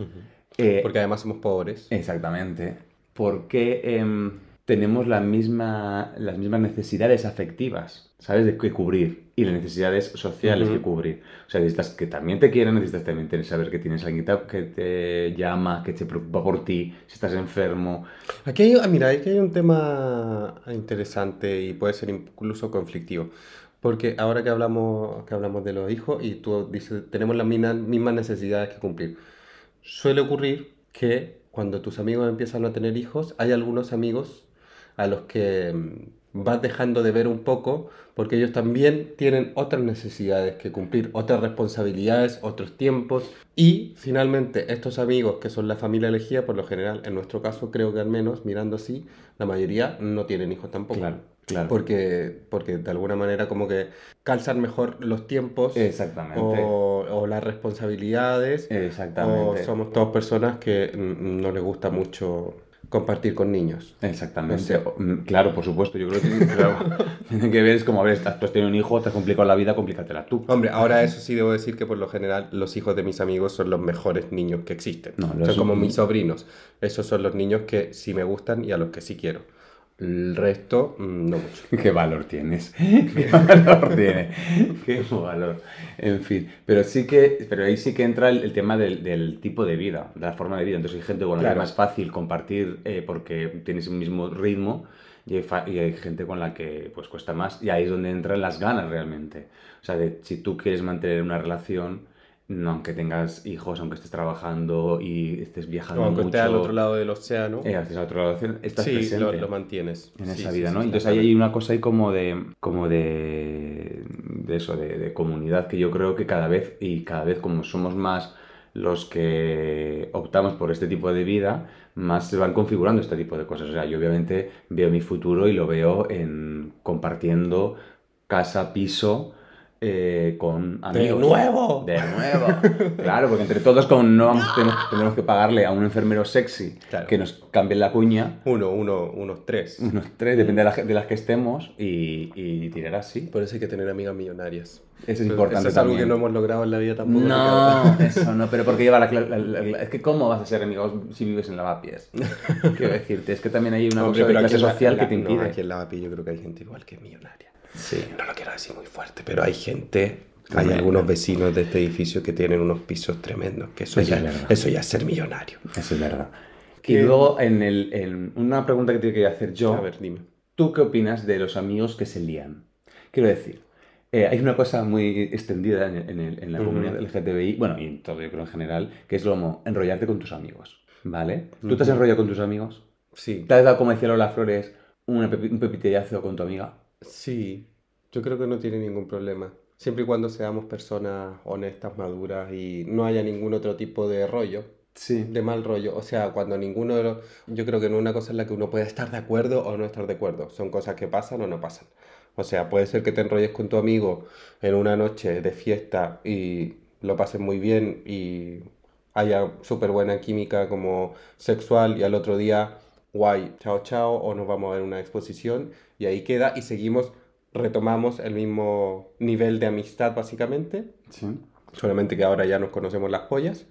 Speaker 3: eh,
Speaker 2: Porque además somos pobres.
Speaker 3: Exactamente. Porque em, tenemos la misma, las mismas necesidades afectivas, ¿sabes? De que cubrir. Y las necesidades sociales
Speaker 2: Ujú.
Speaker 3: que cubrir. O sea, necesitas que también te quieran, necesitas también tener- saber que tienes alguien que te- te llama, que se preocupa por ti, si estás enfermo.
Speaker 2: Aquí hay, ah, mira, aquí hay un tema interesante y puede ser incluso conflictivo. Porque ahora que hablamos, que hablamos de los hijos y tú dices, tenemos las mismas, mismas necesidades que cumplir. Suele ocurrir que cuando tus amigos empiezan a tener hijos, hay algunos amigos a los que mm, vas dejando de ver un poco porque ellos también tienen otras necesidades que cumplir, otras responsabilidades, otros tiempos. Y finalmente estos amigos que son la familia elegida, por lo general, en nuestro caso creo que al menos, mirando así, la mayoría no tienen hijos tampoco.
Speaker 3: Claro, claro.
Speaker 2: Porque, porque de alguna manera como que calzan mejor los tiempos
Speaker 3: Exactamente.
Speaker 2: o, o las responsabilidades o
Speaker 3: Exactamente.
Speaker 2: somos todas personas que no les gusta mucho compartir con niños.
Speaker 3: Exactamente. Mm, Claro, por supuesto. Yo creo que claro, *laughs* tiene que ver, es como, a ver, estás- tú has tenido un hijo, te has complicado la vida, complícatela tú.
Speaker 2: Hombre, ahora eso sí debo decir que por lo general los hijos de mis amigos son los mejores niños que existen.
Speaker 3: No,
Speaker 2: son como mis sobrinos. Esos son los niños que sí me gustan y a los que sí quiero. El resto, mm, no mucho. *laughs*
Speaker 3: ¿Qué valor tienes? *laughs* ¿Qué valor tiene? ¿Qué valor? En fin, pero sí que, pero ahí sí que entra el, el tema del, del tipo de vida, de la forma de vida. Entonces hay gente con la que es más fácil compartir eh, porque tienes un mismo ritmo y hay, fa- y hay gente con la que pues cuesta más y ahí es donde entran las ganas realmente. O sea, de, si tú quieres mantener una relación, aunque tengas hijos, aunque estés trabajando y estés viajando
Speaker 2: Aunque
Speaker 3: mucho,
Speaker 2: estés al otro lado del océano,
Speaker 3: eh, haces a otro lado, estás
Speaker 2: sí,
Speaker 3: presente
Speaker 2: lo, lo mantienes.
Speaker 3: en
Speaker 2: Sí,
Speaker 3: esa
Speaker 2: sí,
Speaker 3: vida, ¿no? Entonces ahí hay una cosa ahí como de, como de, de eso, de, de comunidad, que yo creo que cada vez, y cada vez como somos más los que optamos por este tipo de vida, más se van configurando este tipo de cosas. O sea, yo obviamente veo mi futuro y lo veo en compartiendo casa, piso, eh, con amigos.
Speaker 2: nuevo!
Speaker 3: ¡De nuevo! claro, porque entre todos como no vamos, tenemos, tendremos que pagarle a un enfermero sexy
Speaker 2: Claro.
Speaker 3: que nos cambie la cuña,
Speaker 2: Uno, uno, unos tres.
Speaker 3: unos tres, depende de, la- de las que estemos, y, y tirar así.
Speaker 2: Por eso hay que tener amigas millonarias.
Speaker 3: Eso es importante
Speaker 2: Eso es algo
Speaker 3: también.
Speaker 2: que no hemos logrado en la vida tampoco.
Speaker 3: No, *laughs* eso no, pero porque lleva la, la- la- la- Es que ¿cómo vas a ser amigos si vives en lavapiés? *laughs* Quiero decirte, es que también hay una
Speaker 2: Hombre,
Speaker 3: cosa de clase social que te
Speaker 2: no,
Speaker 3: impide.
Speaker 2: aquí en Lavapi yo creo que hay gente igual que millonaria.
Speaker 3: Sí.
Speaker 2: No lo quiero decir muy fuerte, pero hay gente, hay algunos vecinos de este edificio que tienen unos pisos tremendos, que eso,
Speaker 3: Eso
Speaker 2: ya,
Speaker 3: es
Speaker 2: eso ya es ser millonario.
Speaker 3: Eso es verdad. Y luego, en, el, en una pregunta que te quería hacer yo,
Speaker 2: A ver, dime.
Speaker 3: ¿tú qué opinas de los amigos que se lían? Quiero decir, eh, hay una cosa muy extendida en, en el- en la
Speaker 2: Ujú.
Speaker 3: comunidad LGTBI, bueno, y en todo yo creo en general, que es como enrollarte con tus amigos, ¿vale? ¿Tú te has enrollado con tus amigos?
Speaker 2: Sí,
Speaker 3: ¿Te has dado, como decía Lola Flores, una pepi- un pepitellazo con tu amiga?
Speaker 2: Sí, yo creo que no tiene ningún problema. Siempre y cuando seamos personas honestas, maduras y no haya ningún otro tipo de rollo,
Speaker 3: Sí.
Speaker 2: de mal rollo. O sea, cuando ninguno de los... Yo creo que no es una cosa en la que uno puede estar de acuerdo o no estar de acuerdo. Son cosas que pasan o no pasan. O sea, puede ser que te enrolles con tu amigo en una noche de fiesta y lo pases muy bien y haya súper buena química como sexual y al otro día, guay, chao, chao, o nos vamos a ver una exposición y ahí queda y seguimos, retomamos el mismo nivel de amistad básicamente
Speaker 3: Sí.
Speaker 2: solamente que ahora ya nos conocemos las pollas.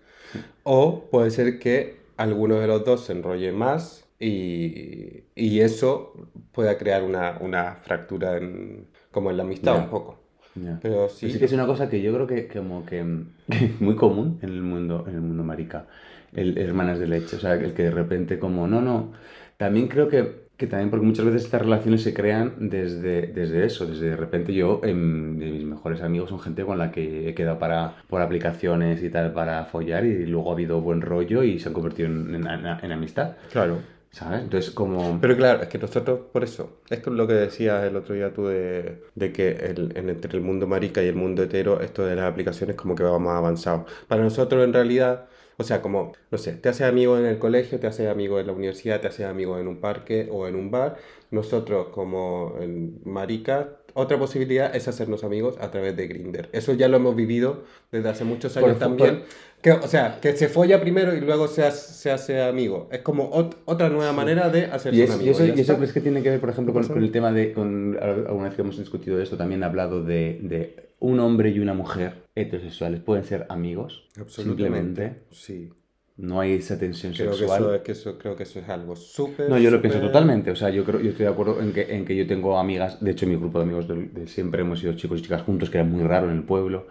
Speaker 2: O puede ser que alguno de los dos se enrolle más y, y eso pueda crear una, una fractura en, como en la amistad
Speaker 3: Ya.
Speaker 2: un poco.
Speaker 3: Ya.
Speaker 2: Pero sí,
Speaker 3: Sí que es una cosa que yo creo que como que, *laughs* que muy común en el mundo, en el mundo marica, el hermanas de leche, o sea, el que de repente como, no, no, también creo que, que también porque muchas veces estas relaciones se crean desde, desde eso, desde de repente yo, em, de mis mejores amigos son gente con la que he quedado para, por aplicaciones y tal para follar y luego ha habido buen rollo y se han convertido en, en- en- amistad.
Speaker 2: claro.
Speaker 3: ¿Sabes? Entonces, como...
Speaker 2: Pero claro, es que nosotros, por eso, esto es lo que decías el otro día tú de, de que el, en- entre el mundo marica y el mundo hetero, esto de las aplicaciones como que va más avanzado. Para nosotros en realidad, o sea, como, no sé, te haces amigo en el colegio, te haces amigo en la universidad, te haces amigo en un parque o en un bar. Nosotros como en marica, otra posibilidad es hacernos amigos a través de Grindr. Eso ya lo hemos vivido desde hace muchos
Speaker 3: Por
Speaker 2: años
Speaker 3: ejemplo-
Speaker 2: también. Que, o sea, que se folla primero y luego se hace, se hace amigo. Es como ot- otra nueva manera de hacerse
Speaker 3: ¿Y,
Speaker 2: un
Speaker 3: es-
Speaker 2: amigo.
Speaker 3: y eso, y eso crees que tiene que ver, por ejemplo, con, con el tema de, con, alguna vez que hemos discutido esto, también he hablado de, de un hombre y una mujer heterosexuales pueden ser amigos,
Speaker 2: Absolutamente.
Speaker 3: simplemente,
Speaker 2: Sí.
Speaker 3: no hay esa tensión
Speaker 2: Creo que,
Speaker 3: sexual.
Speaker 2: eso, es que eso, creo que eso es algo súper.
Speaker 3: No, yo lo pienso totalmente. O sea, yo creo, yo estoy de acuerdo en que, en que yo tengo amigas, de hecho, mi grupo de amigos de, de siempre hemos sido chicos y chicas juntos, que era muy raro en el pueblo.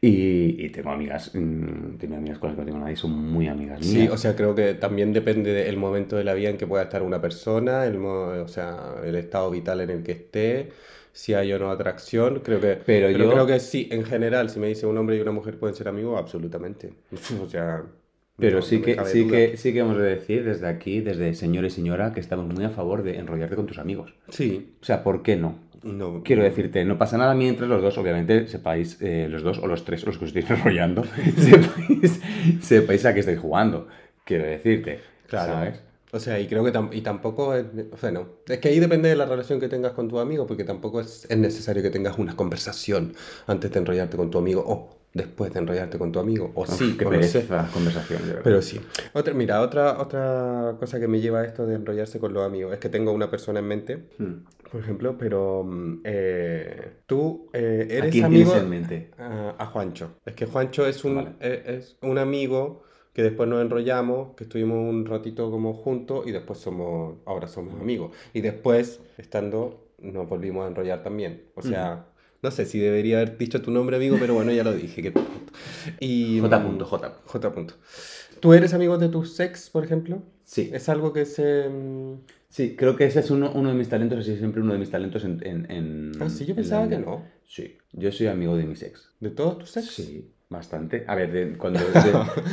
Speaker 3: Y, y tengo amigas, mm, tengo amigas con las que no tengo nadie, son muy amigas mías.
Speaker 2: Sí, o sea, creo que también depende del momento de la vida en que pueda estar una persona, el, o sea, el estado vital en el que esté, si hay o no atracción. Creo que,
Speaker 3: Pero yo-
Speaker 2: creo que sí, en general, si me dice un hombre y una mujer pueden ser amigos, absolutamente. *laughs* O sea,
Speaker 3: Pero
Speaker 2: no-
Speaker 3: sí,
Speaker 2: no
Speaker 3: que, sí,
Speaker 2: duda.
Speaker 3: que, sí que hemos de decir desde aquí, desde señor y señora, que estamos muy a favor de enrollarte con tus amigos.
Speaker 2: Sí,
Speaker 3: O sea, ¿por qué no?
Speaker 2: no.
Speaker 3: Quiero decirte, no pasa nada mientras los dos, obviamente, sepáis, eh, los dos o los tres, los que os estéis *laughs* enrollando, *laughs* sepáis, sepáis a qué estáis jugando. Quiero decirte,
Speaker 2: Claro.
Speaker 3: ¿sabes?
Speaker 2: O sea, y creo que tam- y tampoco es, o sea, no. Es que ahí depende de la relación que tengas con tu amigo, porque tampoco es, es necesario que tengas una conversación antes de enrollarte con tu amigo o después de enrollarte con tu amigo, o sí,
Speaker 3: qué
Speaker 2: o no sé.
Speaker 3: pereza conversación, de verdad.
Speaker 2: Pero sí. Otra, mira, otra, otra cosa que me lleva a esto de enrollarse con los amigos es que tengo una persona en mente,
Speaker 3: Hmm.
Speaker 2: por ejemplo, pero mm, eh, tú eh,
Speaker 3: ¿A
Speaker 2: eres
Speaker 3: quién
Speaker 2: amigo
Speaker 3: en mente?
Speaker 2: a, a Juancho. Es que Juancho es un,
Speaker 3: Vale.
Speaker 2: es, es un amigo que después nos enrollamos, que estuvimos un ratito como juntos y después somos, ahora somos amigos. Y después, estando, nos volvimos a enrollar también. O sea, no sé si debería haber dicho tu nombre, amigo, pero bueno, ya lo dije. Que... Y,
Speaker 3: J.
Speaker 2: mm,
Speaker 3: punto, J.
Speaker 2: J. punto. ¿Tú eres amigo de tus ex, por ejemplo?
Speaker 3: Sí.
Speaker 2: Es algo que se... mm,
Speaker 3: Sí, creo que ese es uno, uno de mis talentos, así siempre uno de mis talentos en... en, en-
Speaker 2: Ah, sí, yo
Speaker 3: en
Speaker 2: pensaba
Speaker 3: la
Speaker 2: que no.
Speaker 3: Sí, yo soy amigo de mis ex.
Speaker 2: ¿De todos tus ex?
Speaker 3: Sí, bastante. A ver, de, cuando... *laughs* de-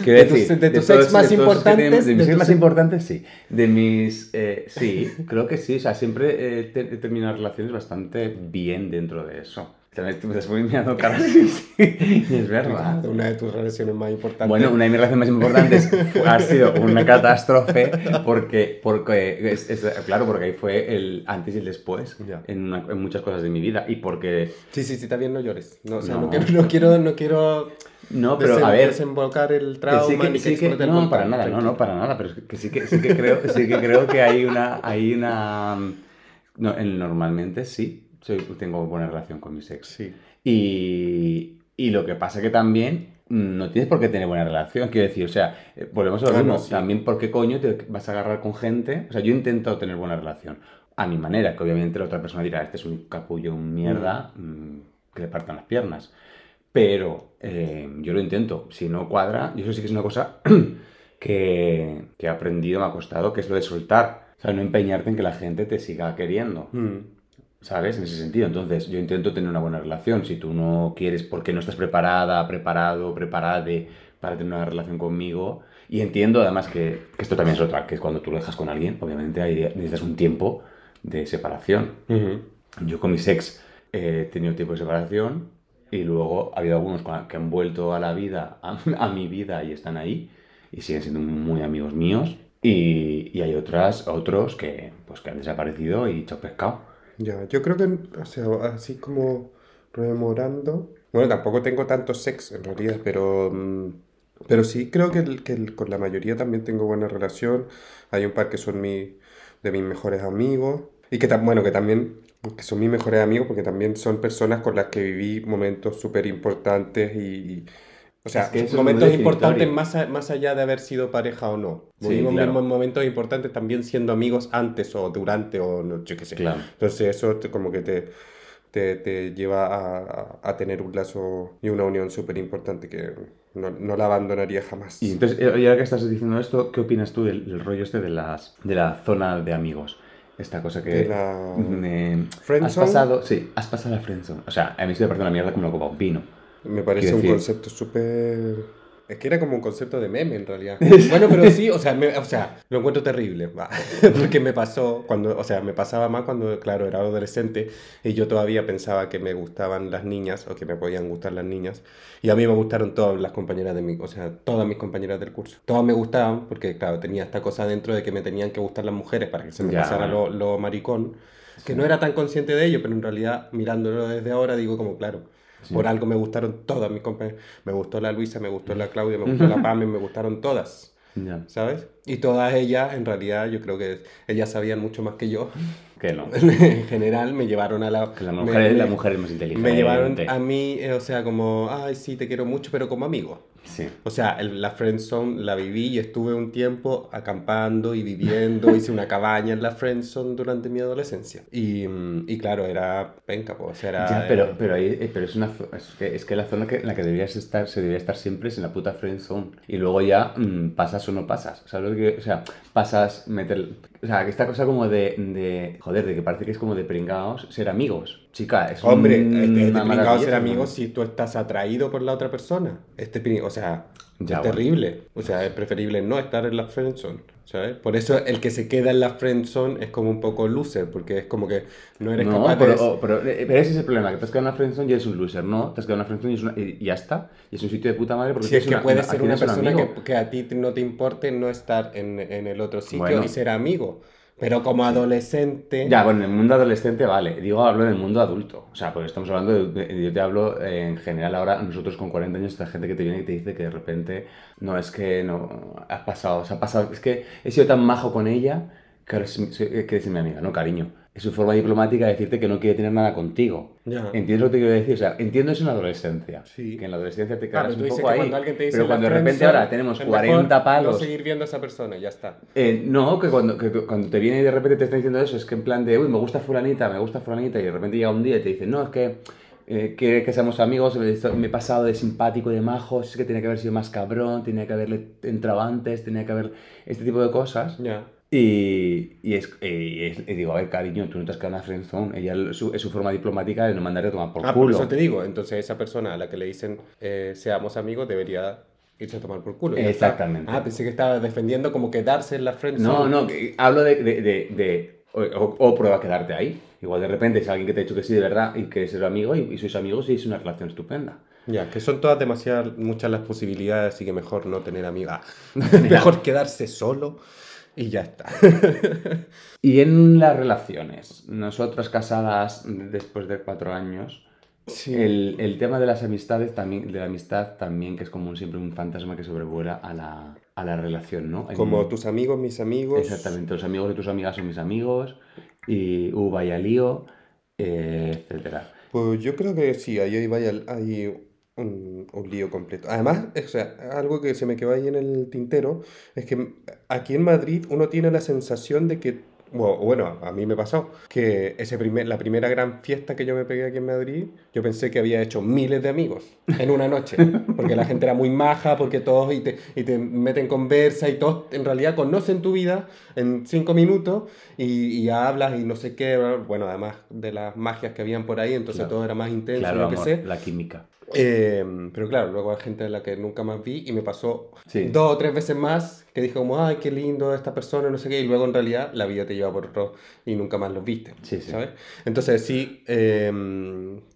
Speaker 3: quiero
Speaker 2: De tus-
Speaker 3: decir,
Speaker 2: de tus
Speaker 3: todos-
Speaker 2: ex más importantes,
Speaker 3: tenemos- De mis ex
Speaker 2: tus
Speaker 3: más
Speaker 2: ex-
Speaker 3: importantes, sí. De mis... eh, sí, *laughs* creo que sí. O sea, siempre te- he terminado relaciones bastante bien dentro de eso. También me estás mirando caras. *laughs* es verdad. *laughs*
Speaker 2: Una de tus relaciones más importantes.
Speaker 3: Bueno, una de mis relaciones más importantes ha sido una catástrofe porque, porque es, es- claro, porque ahí fue el antes y el después en, una- en muchas cosas de mi vida y porque
Speaker 2: Sí, sí, sí, bien, no llores. No, o sea, no,
Speaker 3: No.
Speaker 2: quiero, no quiero, no quiero
Speaker 3: no, pero a ver,
Speaker 2: desembocar el trauma
Speaker 3: sí que,
Speaker 2: ni que
Speaker 3: sí no, para nada, no,
Speaker 2: tranquilo.
Speaker 3: no, para nada, pero es que sí que, sí que creo, sí que creo que hay una, hay una, no, normalmente sí, soy, tengo buena relación con mis ex.
Speaker 2: Sí.
Speaker 3: Y, y lo que pasa que también mm, no tienes por qué tener buena relación, quiero decir, o sea, eh, volvemos a lo mismo,
Speaker 2: sí.
Speaker 3: también por qué coño te vas a agarrar con gente, o sea, yo intento tener buena relación a mi manera, que obviamente la otra persona dirá, este es un capullo, un mierda, mm, que le partan las piernas, pero eh, yo lo intento, si no cuadra, y eso sí que es una cosa *clears throat* que, que he aprendido, me ha costado, que es lo de soltar, o sea, no empeñarte en que la gente te siga queriendo.
Speaker 2: Mm.
Speaker 3: ¿Sabes? En ese sentido. Entonces, yo intento tener una buena relación. Si tú no quieres porque no estás preparada, preparado, preparade para tener una relación conmigo. Y entiendo además que, que esto también es otra, que es cuando tú lo dejas con alguien, obviamente ahí necesitas un tiempo de separación. Yo con mis ex eh, he tenido tiempo de separación y luego ha habido algunos que han vuelto a la vida, a, a mi vida y están ahí y siguen siendo muy amigos míos. Y, y hay otras, otros que, pues, que han desaparecido y chao pescado.
Speaker 2: Ya, yo creo que, o sea, así como rememorando. Bueno, tampoco tengo tanto sex en realidad, pero, mm, pero sí creo que, que con la mayoría también tengo buena relación. Hay un par que son mi, de mis mejores amigos. Y que, bueno, que también que son mis mejores amigos porque también son personas con las que viví momentos súper importantes y- o sea,
Speaker 3: Es que
Speaker 2: momentos importantes más, a- más allá de haber sido pareja o no.
Speaker 3: Sí,
Speaker 2: Vivimos
Speaker 3: claro.
Speaker 2: mismos momentos importantes también siendo amigos antes o durante o no, yo qué sé.
Speaker 3: Claro.
Speaker 2: Entonces eso te- como que te, te, te lleva a, a- a tener un lazo y una unión súper importante que no, no la abandonaría jamás.
Speaker 3: Y entonces, eh, y ahora que estás diciendo esto, ¿qué opinas tú del, del rollo este de, las, de la zona de amigos? Esta cosa que...
Speaker 2: De la-
Speaker 3: me- has
Speaker 2: ¿Friendzone?
Speaker 3: pasado, sí, has pasado la friendzone. O sea, a mí se me parece una mierda como lo copa un vino.
Speaker 2: Me parece un concepto súper... Es que era como un concepto de meme en realidad. *laughs* Bueno, pero sí, o sea, me- o sea, lo encuentro terrible. va. *laughs* Porque me pasó cuando, o sea, me pasaba más cuando, claro, era adolescente y yo todavía pensaba que me gustaban las niñas o que me podían gustar las niñas. Y a mí me gustaron todas las compañeras de mi, o sea, todas mis compañeras del curso. Todas me gustaban porque, claro, tenía esta cosa dentro de que me tenían que gustar las mujeres para que se me
Speaker 3: Ya,
Speaker 2: pasara lo, lo maricón. Que no era tan consciente de ello, pero en realidad, mirándolo desde ahora, digo como, claro, por algo me gustaron todas mis compañeras. Me gustó la Luisa, me gustó la Claudia, me gustó la Pame, me gustaron todas.
Speaker 3: Ya.
Speaker 2: ¿Sabes? Y todas ellas, en realidad, yo creo que ellas sabían mucho más que yo.
Speaker 3: Que no. *laughs*
Speaker 2: en general, me llevaron a la...
Speaker 3: Que la mujer,
Speaker 2: me-
Speaker 3: la mujer es más inteligente.
Speaker 2: Me llevaron a mí, eh, o sea, como, ay, sí, te quiero mucho, pero como amigo.
Speaker 3: Sí.
Speaker 2: O sea, el- la Friendzone la viví y estuve un tiempo acampando y viviendo. *laughs* Hice una cabaña en la Friendzone durante mi adolescencia. Y, mm, y claro, era penca, pues. Era,
Speaker 3: Ya, pero, pero, ahí, eh, pero es, una, es, que, es que la zona que, en la que deberías estar, se debería estar siempre es en la puta friend zone. Y luego ya mm, pasas o no pasas. ¿Sabes lo que- O sea, pasas, meter... O sea, que esta cosa como de, de... Joder, de que parece que es como de pringados ser amigos. Chica, es
Speaker 2: Hombre,
Speaker 3: un-
Speaker 2: es de, de
Speaker 3: una
Speaker 2: pringao
Speaker 3: maravilla,
Speaker 2: ser
Speaker 3: ¿no?
Speaker 2: amigos si tú estás atraído por la otra persona. Este, o sea,
Speaker 3: Ya,
Speaker 2: es
Speaker 3: bueno.
Speaker 2: terrible. O sea, es preferible no estar en la friendzone, ¿sabes? Por eso el que se queda en la friendzone es como un poco loser, porque es como que no eres
Speaker 3: No,
Speaker 2: capaz
Speaker 3: pero,
Speaker 2: de...
Speaker 3: o- pero, eh, pero ese es el problema, que te has quedado en una friendzone y eres un loser, ¿no? Te has quedado en una friendzone y, es una- y- ya está. Y es un sitio de puta madre porque
Speaker 2: Si es que
Speaker 3: una-
Speaker 2: puede
Speaker 3: una-
Speaker 2: ser una persona que, que a ti no te importe no estar en, en el otro sitio
Speaker 3: Bueno.
Speaker 2: y ser amigo. Pero como adolescente...
Speaker 3: Ya, bueno, en el mundo adolescente vale. Digo, hablo del mundo adulto. O sea, porque estamos hablando de, yo te hablo eh, en general ahora, nosotros con 40 años, esta gente que te viene y te dice que de repente, no, es que no, has pasado, se ha pasado, es que he sido tan majo con ella que ahora es soy- que eres mi amiga. No, cariño. Es su forma diplomática de decirte que no quiere tener nada contigo.
Speaker 2: Ya.
Speaker 3: ¿Entiendes lo que te quiero decir? O sea, entiendo eso en la adolescencia.
Speaker 2: Sí.
Speaker 3: Que en la adolescencia te
Speaker 2: Claro,
Speaker 3: quedas
Speaker 2: tú
Speaker 3: un poco ahí.
Speaker 2: cuando te dice
Speaker 3: pero cuando de repente ahora tenemos
Speaker 2: es
Speaker 3: 40
Speaker 2: mejor
Speaker 3: palos.
Speaker 2: No seguir viendo a esa persona, ya está.
Speaker 3: Eh, no, que cuando, que cuando te viene y de repente te está diciendo eso, es que en plan de, uy, me gusta fulanita, me gusta fulanita, y de repente llega un día y te dice, no, es que eh, quiere que seamos amigos, me he pasado de simpático y de majo, es que tenía que haber sido más cabrón, tenía que haberle entrado antes, tenía que haber este tipo de cosas.
Speaker 2: Ya.
Speaker 3: Y, y, es, y es- y digo, a ver, cariño, tú no te has quedado en una friendzone. Ella es su, es su forma diplomática de no mandarte a tomar por
Speaker 2: Ah, por
Speaker 3: culo.
Speaker 2: eso te digo. Entonces esa persona a la que le dicen eh, seamos amigos debería irse a tomar por culo. ya está.
Speaker 3: Exactamente.
Speaker 2: Ah, pensé que estaba defendiendo como quedarse en la friendzone.
Speaker 3: No, no, que hablo de, de, de, de- o, o- o prueba quedarte ahí. Igual de repente es alguien que te ha dicho que sí de verdad y que es el amigo y, y sois amigos y es una relación estupenda.
Speaker 2: Ya, que son todas demasiadas, muchas las posibilidades, así que mejor no tener amiga. *laughs* mejor quedarse solo y ya está. *laughs*
Speaker 3: Y en las relaciones, nosotras casadas después de cuatro años,
Speaker 2: Sí.
Speaker 3: el, el tema de las amistades también, de la amistad también, que es como un- siempre un fantasma que sobrevuela a la, a la relación, ¿no? Hay
Speaker 2: Como
Speaker 3: un-
Speaker 2: tus amigos, mis amigos.
Speaker 3: Exactamente, los amigos de tus amigas son mis amigos, y uh, vaya lío, eh, etcétera.
Speaker 2: Pues yo creo que sí, ahí hay un, un lío completo. Además, o sea, algo que se me quedó ahí en el tintero es que aquí en Madrid uno tiene la sensación de que, bueno, bueno, a mí me pasó, que ese primer, la primera gran fiesta que yo me pegué aquí en Madrid, yo pensé que había hecho miles de amigos en una noche, *laughs* porque la gente era muy maja, porque todos y te, y te meten conversa y todos en realidad conocen tu vida en cinco minutos y, y hablas y no sé qué, bueno, además de las magias que habían por ahí, entonces
Speaker 3: Claro.
Speaker 2: todo era más intenso,
Speaker 3: Claro,
Speaker 2: qué
Speaker 3: amor,
Speaker 2: sé.
Speaker 3: la química.
Speaker 2: Eh, pero claro, luego hay gente a la que nunca más vi y me pasó
Speaker 3: Sí.
Speaker 2: dos o tres veces más que dije como, ay, qué lindo esta persona, no sé qué, y luego en realidad la vida te lleva por otro y nunca más los viste,
Speaker 3: Sí, sí.
Speaker 2: ¿sabes? Entonces sí, eh,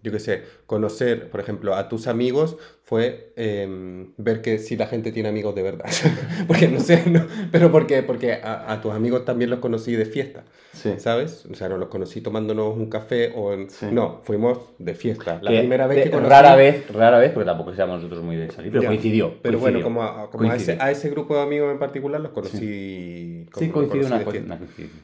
Speaker 2: yo qué sé, conocer, por ejemplo, a tus amigos fue eh, ver que si la gente tiene amigos de verdad, *laughs* porque no sé, no, pero porque, porque a, a tus amigos también los conocí de fiesta,
Speaker 3: Sí.
Speaker 2: ¿sabes? O sea, no los conocí tomándonos un café o en...
Speaker 3: Sí.
Speaker 2: No, fuimos de fiesta. La
Speaker 3: Que
Speaker 2: primera vez que conocí...
Speaker 3: Rara vez, rara vez, porque tampoco seamos nosotros muy de salir, pero
Speaker 2: Ya.
Speaker 3: coincidió.
Speaker 2: Pero
Speaker 3: coincidió,
Speaker 2: bueno, como, a, como a, ese, a ese grupo de amigos en particular los conocí. como
Speaker 3: Sí, coincidió una una.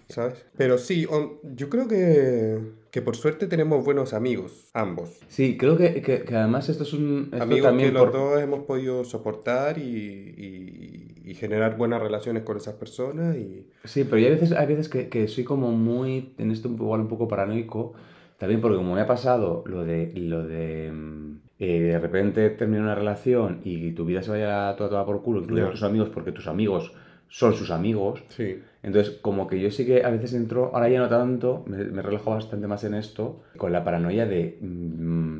Speaker 2: ¿Sabes? Pero sí, on- yo creo que, que por suerte tenemos buenos amigos, ambos.
Speaker 3: Sí, creo que, que, que además esto es un... esto
Speaker 2: amigos
Speaker 3: también
Speaker 2: que los dos hemos podido soportar y, y- y generar buenas relaciones con esas personas. Y...
Speaker 3: Sí, pero yo hay veces, hay veces que, que soy como muy, en esto igual un poco paranoico, también porque como me ha pasado lo de, lo de, mm, eh, de repente terminar una relación y tu vida se vaya toda, toda por culo, incluidos
Speaker 2: Ya.
Speaker 3: tus amigos, porque tus amigos son sus amigos,
Speaker 2: Sí.
Speaker 3: entonces como que yo sí que a veces entro, ahora ya no tanto, me, me relajo bastante más en esto, con la paranoia de... mm,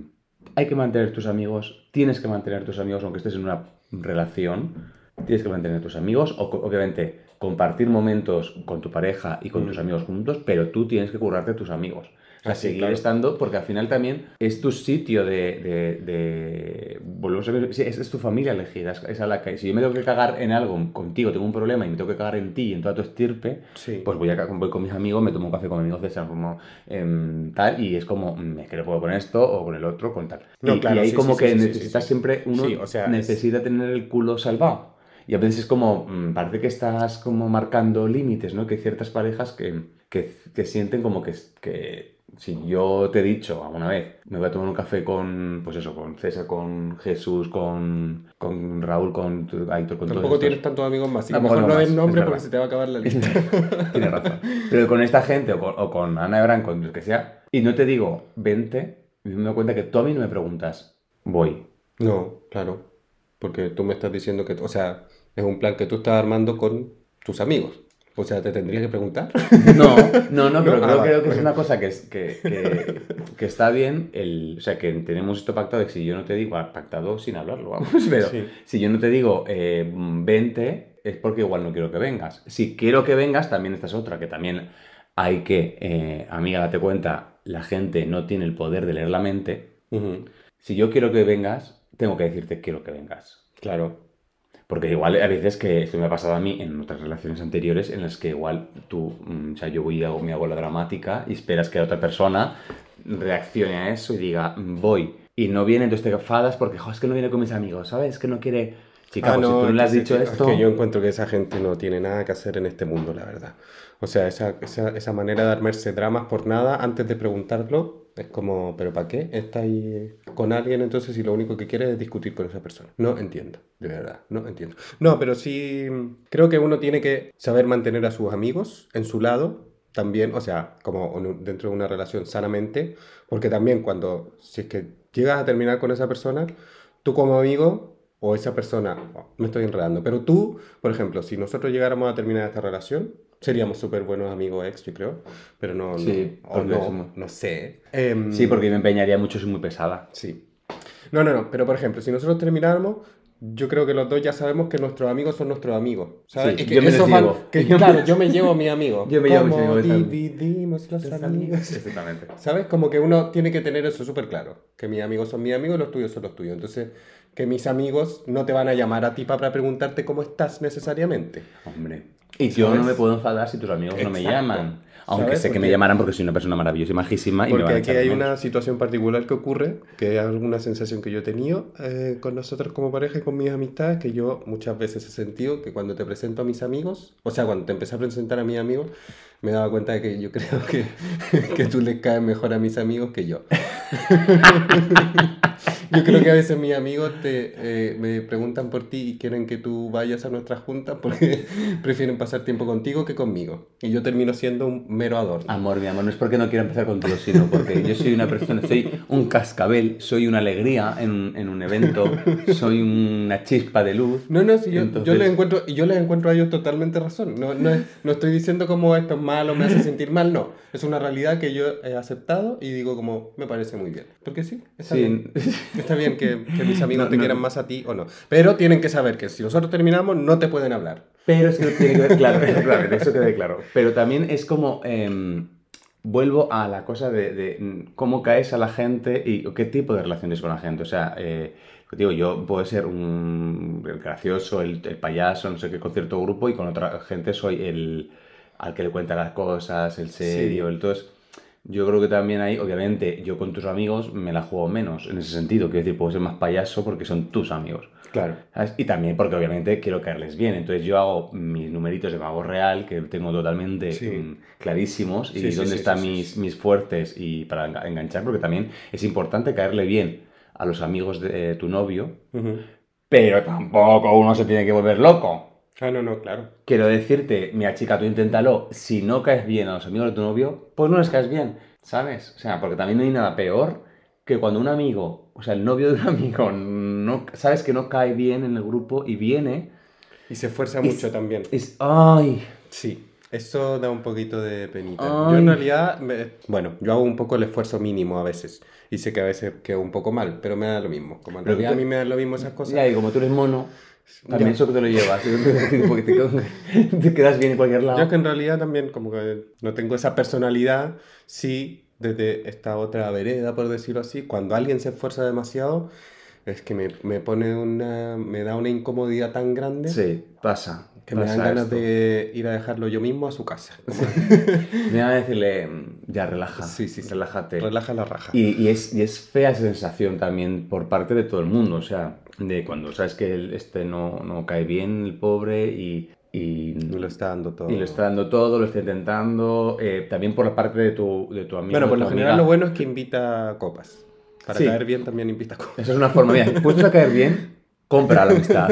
Speaker 3: hay que mantener tus amigos, tienes que mantener tus amigos aunque estés en una relación, tienes que mantener tus amigos, o obviamente compartir momentos con tu pareja y con
Speaker 2: Mm.
Speaker 3: tus amigos juntos, pero tú tienes que currarte tus amigos. O sea,
Speaker 2: Ah, sí,
Speaker 3: seguir
Speaker 2: claro.
Speaker 3: estando, porque al final también es tu sitio de... de, de- volvemos a ver, es, es tu familia elegida, es, es a la que... Si yo me tengo que cagar en algo contigo, tengo un problema y me tengo que cagar en ti y en toda tu estirpe,
Speaker 2: Sí.
Speaker 3: pues voy, a, voy con mis amigos, me tomo un café con amigos, César, como em, tal, y es como, mm, es que lo puedo con esto o con el otro, con tal.
Speaker 2: No,
Speaker 3: y,
Speaker 2: claro,
Speaker 3: y ahí
Speaker 2: sí,
Speaker 3: como
Speaker 2: sí,
Speaker 3: que necesitas siempre, uno
Speaker 2: o sea, es-
Speaker 3: necesita tener el culo salvado. Y a veces es como, mm, parece que estás como marcando límites, ¿no? Que hay ciertas parejas que, que, que sienten como que, que si yo te he dicho alguna vez, me voy a tomar un café con, pues eso, con César, con Jesús, con, con Raúl, con Aitor, con todos
Speaker 2: Tampoco
Speaker 3: estos.
Speaker 2: tienes tantos amigos más. así que
Speaker 3: Tampoco
Speaker 2: mejor no
Speaker 3: más,
Speaker 2: nombre porque se te va a acabar la *laughs* lista.
Speaker 3: Tienes razón. Pero con esta gente o con, o con Ana Ebran, con lo que sea, y no te digo, vente, y me doy cuenta que tú a mí no me preguntas, voy.
Speaker 2: No, claro. Porque tú me estás diciendo que, o sea, es un plan que tú estás armando con tus amigos. O sea, te tendría que preguntar. *laughs*
Speaker 3: No, no, no, *laughs* pero
Speaker 2: No,
Speaker 3: creo,
Speaker 2: ah,
Speaker 3: creo que es una cosa que, es, que, que, que está bien, el, o sea, que tenemos esto pactado que si yo no te digo, ah, pactado sin hablarlo, vamos, *laughs* pero
Speaker 2: Sí.
Speaker 3: si yo no te digo, eh, vente, es porque igual no quiero que vengas. Si quiero que vengas, también esta es otra, que también hay que, eh, amiga, date cuenta, la gente no tiene el poder de leer la mente. Si yo quiero que vengas, tengo que decirte quiero que vengas.
Speaker 2: Claro.
Speaker 3: Porque igual a veces que esto me ha pasado a mí en otras relaciones anteriores en las que igual tú, mm, o sea, yo voy y hago, me hago la dramática y esperas que la otra persona reaccione a eso y diga, "Mm, voy. Y no viene, entonces te enfadas porque, "Jo, es que no viene con mis amigos, ¿sabes? Es que no quiere... Chica,
Speaker 2: Ah,
Speaker 3: pues si tú no le has dicho
Speaker 2: que-
Speaker 3: esto...
Speaker 2: Es que yo encuentro que esa gente no tiene nada que hacer en este mundo, la verdad. O sea, esa, esa, esa manera de armarse dramas por nada antes de preguntarlo es como, ¿pero para qué? Está ahí con alguien entonces y lo único que quiere es discutir con esa persona. No entiendo, de verdad, no entiendo. No, pero sí creo que uno tiene que saber mantener a sus amigos en su lado también, o sea, como dentro de una relación sanamente, porque también cuando, si es que llegas a terminar con esa persona, tú como amigo o esa persona, oh, me estoy enredando, pero tú, por ejemplo, si nosotros llegáramos a terminar esta relación, seríamos súper buenos amigos ex, yo creo, pero no, no,
Speaker 3: Sí,
Speaker 2: no,
Speaker 3: somos-
Speaker 2: no sé. Em,
Speaker 3: Sí, porque me empeñaría mucho, soy muy pesada.
Speaker 2: Sí. No, no, no, pero por ejemplo, si nosotros termináramos, yo creo que los dos ya sabemos que nuestros amigos son nuestros amigos. ¿sabes?
Speaker 3: Sí,
Speaker 2: que
Speaker 3: yo me los llevo.
Speaker 2: que, *laughs* claro, yo me llevo a mi amigo. *laughs*
Speaker 3: Yo me llevo a mis amigos
Speaker 2: dividimos los amigos.
Speaker 3: Exactamente.
Speaker 2: ¿Sabes? Como que uno tiene que tener eso súper claro. Que mis amigos son mis amigos y los tuyos son los tuyos. Entonces, que mis amigos no te van a llamar a ti para preguntarte cómo estás necesariamente.
Speaker 3: Hombre. Y yo
Speaker 2: ¿Sabes?
Speaker 3: no me puedo enfadar si tus amigos no me
Speaker 2: Exacto.
Speaker 3: llaman. Aunque
Speaker 2: ¿Sabes?
Speaker 3: sé que me
Speaker 2: Porque-
Speaker 3: llamarán porque soy una persona maravillosa y majísima y me
Speaker 2: Porque
Speaker 3: van a
Speaker 2: aquí hay
Speaker 3: menos.
Speaker 2: una situación particular que ocurre, que es alguna sensación que yo he tenido eh, con nosotros como pareja y con mis amistades, que yo muchas veces he sentido que cuando te presento a mis amigos, o sea, cuando te empecé a presentar a mis amigos, me daba cuenta de que yo *laughs* creo que, que tú les caes mejor a mis amigos que yo. *laughs* *laughs* Yo creo que a veces mis amigos te, eh, me preguntan por ti y quieren que tú vayas a nuestras juntas porque *laughs* prefieren pasar tiempo contigo que conmigo. Y yo termino siendo un mero adorno.
Speaker 3: Amor, mi amor, no es porque no quiero empezar contigo, sino porque yo soy una persona, soy un cascabel, soy una alegría en, en un evento, soy una chispa de luz.
Speaker 2: No, no, si yo,
Speaker 3: Entonces-
Speaker 2: yo les encuentro, y yo les encuentro a ellos totalmente razón. No, no, es- no estoy diciendo como esto es malo, me hace *laughs* sentir mal, no. Es una realidad que yo he aceptado y digo como, me parece muy bien. Porque sí, está
Speaker 3: Sí.
Speaker 2: bien. Está bien que, que mis amigos
Speaker 3: No,
Speaker 2: te
Speaker 3: no,
Speaker 2: quieran
Speaker 3: no.
Speaker 2: más a ti o no. Pero tienen que saber que si nosotros terminamos, no te pueden hablar.
Speaker 3: Pero es que tiene que ver, claro, *laughs* efectivamente, eso quede claro. Pero también es como, em, vuelvo a la cosa de, de, cómo caes a la gente y qué tipo de relaciones con la gente. O sea, eh, digo, yo puedo ser un el gracioso, el, el payaso, no sé qué, con cierto grupo y con otra gente soy el al que le cuenta las cosas, el serio, el todo. es- Yo creo que también ahí, obviamente, yo con tus amigos me la juego menos en ese sentido. Quiero decir, puedo ser más payaso porque son tus amigos.
Speaker 2: Claro.
Speaker 3: ¿sabes? Y también porque obviamente quiero caerles bien. Entonces yo hago mis numeritos de mago real que tengo totalmente
Speaker 2: Sí.
Speaker 3: mm, clarísimos y
Speaker 2: Sí, sí,
Speaker 3: dónde están mis, mis fuertes y para enga- enganchar, porque también es importante caerle bien a los amigos de eh, tu novio, pero tampoco uno se tiene que volver loco.
Speaker 2: Ah, no, no, claro.
Speaker 3: Quiero decirte, mira chica, tú inténtalo, si no caes bien a los amigos de tu novio, pues no les caes bien, ¿sabes? O sea, porque también no hay nada peor que cuando un amigo, o sea, el novio de un *laughs* amigo, no, sabes que no cae bien en el grupo y viene,
Speaker 2: Y se esfuerza mucho también.
Speaker 3: es, ay,
Speaker 2: Sí. Eso da un poquito de penita.
Speaker 3: Ay.
Speaker 2: Yo en realidad, me- bueno, yo hago un poco el esfuerzo mínimo a veces. Y sé que a veces quedo un poco mal, pero me da lo mismo. Como en realidad a mí me da lo mismo esas cosas.
Speaker 3: Ya, y como tú eres mono, también eso que te lo llevas. porque te, *laughs* te quedas bien en cualquier lado.
Speaker 2: Yo que en realidad también como que no tengo esa personalidad, sí, desde esta otra vereda, por decirlo así, cuando alguien se esfuerza demasiado, es que me, me pone una, me da una incomodidad tan grande
Speaker 3: Sí, pasa.
Speaker 2: Que me dan ganas
Speaker 3: esto.
Speaker 2: de ir a dejarlo yo mismo a su casa. *laughs*
Speaker 3: Me van a decirle, ya relaja,
Speaker 2: Sí, sí,
Speaker 3: relájate.
Speaker 2: Relaja la raja.
Speaker 3: Y, y es, y es fea esa sensación también por parte de todo el mundo, o sea, de cuando sabes que este no, no cae bien, el pobre, y, y,
Speaker 2: lo está dando todo.
Speaker 3: y lo está dando todo, lo está intentando, eh, también por la parte de tu, de tu amigo.
Speaker 2: Bueno, por lo general
Speaker 3: amiga.
Speaker 2: lo bueno es que invita copas. Para
Speaker 3: Sí.
Speaker 2: caer bien también invita copas.
Speaker 3: Esa es una forma, *laughs* puestos a caer bien, compra la amistad.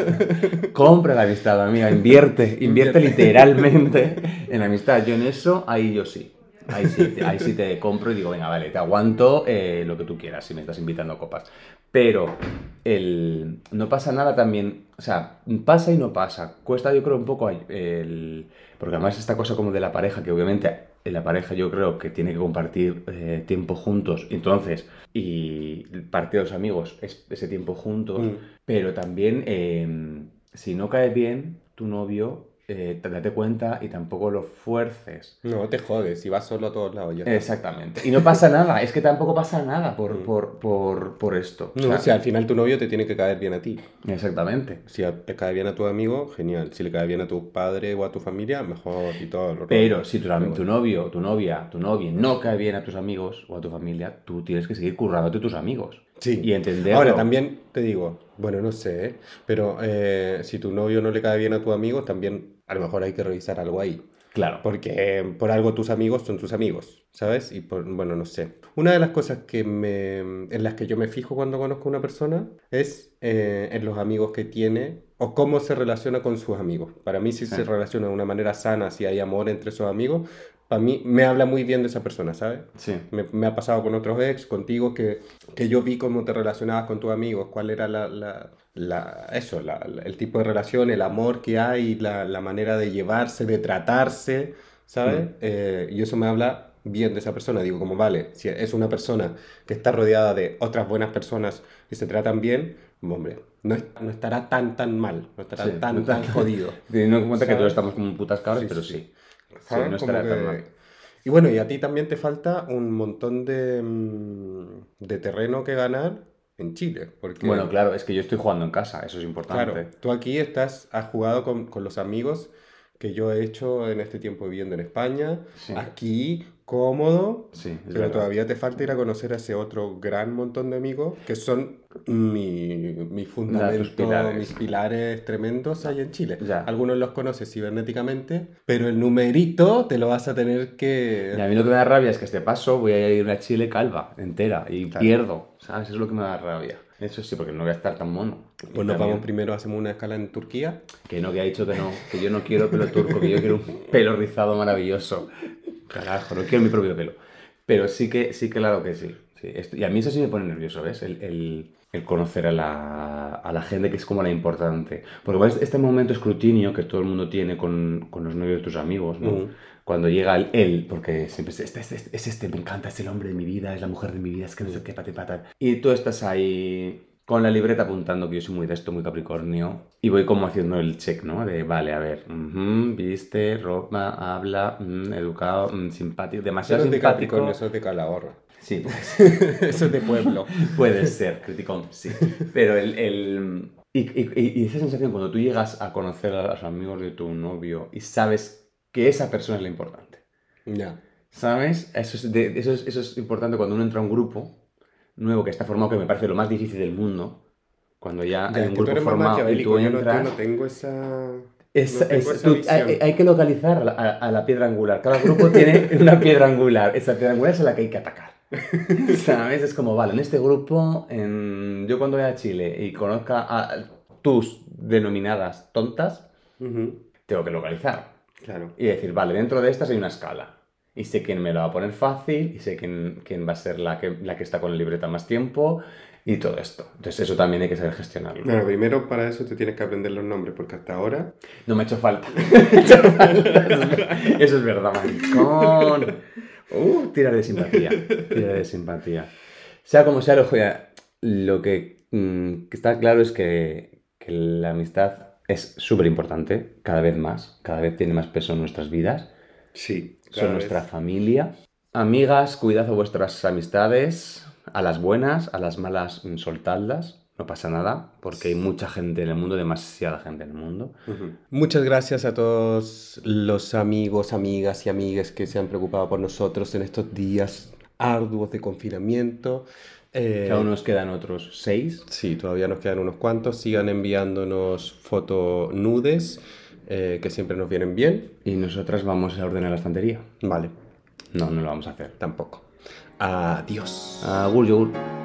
Speaker 3: Compra la amistad, amiga, invierte, invierte literalmente en la amistad. Yo en eso, ahí yo sí. Ahí sí, te- ahí sí te compro y digo, venga, vale, te aguanto eh, lo que tú quieras si me estás invitando a copas. Pero el, no pasa nada también, o sea, pasa y no pasa. Cuesta yo creo un poco el... Porque además esta cosa como de la pareja, que obviamente en la pareja yo creo que tiene que compartir eh, tiempo juntos, entonces, y parte de los amigos es ese tiempo juntos,
Speaker 2: Mm.
Speaker 3: Pero también eh, si no cae bien tu novio, eh, date cuenta y tampoco lo fuerces.
Speaker 2: No te jodes, si vas solo a todos lados ya.
Speaker 3: Exactamente. Y no pasa nada, es que tampoco pasa nada por,
Speaker 2: Mm.
Speaker 3: por, por, por esto. O
Speaker 2: No,
Speaker 3: sea,
Speaker 2: si al final tu novio te tiene que caer bien a ti.
Speaker 3: Exactamente.
Speaker 2: Si te cae bien a tu amigo, genial. Si le cae bien a tu padre o a tu familia, mejor y todo. lo
Speaker 3: Pero si tu, tu novio, tu novia, tu novia no cae bien a tus amigos o a tu familia, tú tienes que seguir currándote tus amigos.
Speaker 2: Sí.
Speaker 3: Y entenderlo.
Speaker 2: Ahora también te digo, bueno, no sé, ¿eh? pero eh, si tu novio no le cae bien a tu amigo, también a lo mejor hay que revisar algo ahí.
Speaker 3: Claro.
Speaker 2: Porque eh, por algo tus amigos son tus amigos, ¿sabes? Y por, bueno, no sé. Una de las cosas que me, en las que yo me fijo cuando conozco a una persona es eh, en los amigos que tiene o cómo se relaciona con sus amigos. Para mí, si
Speaker 3: Sí.
Speaker 2: se relaciona de una manera sana, si hay amor entre esos amigos, para mí me habla muy bien de esa persona, ¿sabes?
Speaker 3: Sí.
Speaker 2: Me, me ha pasado con otros ex, contigo, que, que yo vi cómo te relacionabas con tus amigos, cuál era la, la- la- eso, la- el tipo de relación, el amor que hay, la, la manera de llevarse, de tratarse, ¿sabes?
Speaker 3: Mm.
Speaker 2: Eh, y eso me habla bien de esa persona. Digo, como vale, si es una persona que está rodeada de otras buenas personas y se tratan bien, hombre, no, no estará tan, tan mal, no estará
Speaker 3: Sí,
Speaker 2: tan,
Speaker 3: no
Speaker 2: tan
Speaker 3: tan-
Speaker 2: jodido. *laughs*
Speaker 3: Teniendo en cuenta que todos estamos como putas cabras,
Speaker 2: Sí,
Speaker 3: pero
Speaker 2: sí,
Speaker 3: sí.
Speaker 2: Y bueno, y a ti también te falta un montón de, mm, de terreno que ganar en Chile. Porque,
Speaker 3: Bueno, claro, es que yo estoy jugando en casa, eso es importante.
Speaker 2: claro, tú aquí estás, has jugado con, con los amigos que yo he hecho en este tiempo viviendo en España,
Speaker 3: Sí.
Speaker 2: aquí, cómodo,
Speaker 3: Sí,
Speaker 2: pero
Speaker 3: verdad.
Speaker 2: todavía te falta ir a conocer a ese otro gran montón de amigos que son mi, mi fundamento,
Speaker 3: pilares.
Speaker 2: mis pilares tremendos ahí en Chile.
Speaker 3: Ya.
Speaker 2: Algunos los conoces cibernéticamente, pero el numerito te lo vas a tener que...
Speaker 3: Y a mí lo que me da rabia es que este paso voy a ir a Chile calva, entera, y
Speaker 2: Claro.
Speaker 3: pierdo, ¿sabes? Eso es lo que me da rabia. Eso sí, porque no voy a estar tan mono. Y
Speaker 2: Pues nos
Speaker 3: también-
Speaker 2: vamos primero, hacemos una escala en Turquía.
Speaker 3: Que no, que ha dicho que no, que yo no quiero pelo turco, que yo quiero un pelo rizado maravilloso. Carajo, no quiero mi propio pelo. Pero sí que, sí, claro que sí. sí. Y a mí eso sí me pone nervioso, ¿ves? El, el- el conocer a la, a la gente que es como la importante. Porque bueno, este momento escrutinio que todo el mundo tiene con, con los novios de tus amigos, ¿no? Cuando llega el él, porque siempre es este, es este, es este, me encanta, es el hombre de mi vida, es la mujer de mi vida, es que no sé qué, pate, pata. Y tú estás ahí con la libreta apuntando, que yo soy muy de esto, muy capricornio, y voy como haciendo el check, ¿no? De, vale, a ver, viste, ropa, habla, mm, educado, mm, simpático, demasiado simpático.
Speaker 2: Eso es de Calahorra.
Speaker 3: Sí, pues, *laughs*
Speaker 2: eso es de pueblo. *laughs*
Speaker 3: puede ser, criticón, sí. Pero el... el- y, y- y esa sensación cuando tú llegas a conocer a los amigos de tu novio y sabes que esa persona es la importante.
Speaker 2: Ya.
Speaker 3: ¿Sabes? Eso es, de- eso, es, eso es importante cuando uno entra a un grupo nuevo que está formado, que me parece lo más difícil del mundo. Cuando ya,
Speaker 2: Ya,
Speaker 3: hay un grupo formado y tú
Speaker 2: yo no, yo
Speaker 3: entras...
Speaker 2: no tengo esa...
Speaker 3: Es-
Speaker 2: no
Speaker 3: es- tú- hay, hay que localizar a a- a la piedra angular. Cada grupo tiene *laughs* una piedra angular. Esa piedra angular es a la que hay que atacar. *laughs* ¿Sabes? Es como, vale, en este grupo, en- yo cuando vaya a Chile y conozca a tus denominadas tontas,
Speaker 2: Ujú,
Speaker 3: tengo que localizar.
Speaker 2: Claro.
Speaker 3: Y decir, vale, dentro de estas hay una escala. y sé quién me lo va a poner fácil y sé quién, quién va a ser la que, la que está con la libreta más tiempo y todo esto. Entonces eso también hay que saber gestionarlo.
Speaker 2: Bueno, primero para eso te tienes que aprender los nombres, porque hasta ahora...
Speaker 3: No me ha hecho falta. Me ha hecho falta. Eso es verdad, maricón. Uh, tirar de simpatía. Tirar de simpatía. Sea como sea, lo, lo que, mm, que está claro es que, que la amistad es súper importante, cada vez más. Cada vez tiene más peso en nuestras vidas.
Speaker 2: Sí.
Speaker 3: Son
Speaker 2: vez.
Speaker 3: nuestra familia. Amigas, cuidad a vuestras amistades. A las buenas, a las malas, mm, soltadlas. No pasa nada, porque hay mucha gente en el mundo, demasiada gente en el mundo.
Speaker 2: Muchas gracias a todos los amigos, amigas y amigues que se han preocupado por nosotros en estos días arduos de confinamiento. Eh,
Speaker 3: Que aún nos quedan otros seis.
Speaker 2: Sí, todavía nos quedan unos cuantos. Sigan enviándonos fotos nudes, eh, que siempre nos vienen bien.
Speaker 3: Y nosotras vamos a ordenar la estantería.
Speaker 2: Vale,
Speaker 3: No, no lo vamos a hacer.
Speaker 2: tampoco. Adiós.
Speaker 3: Agur, yogur.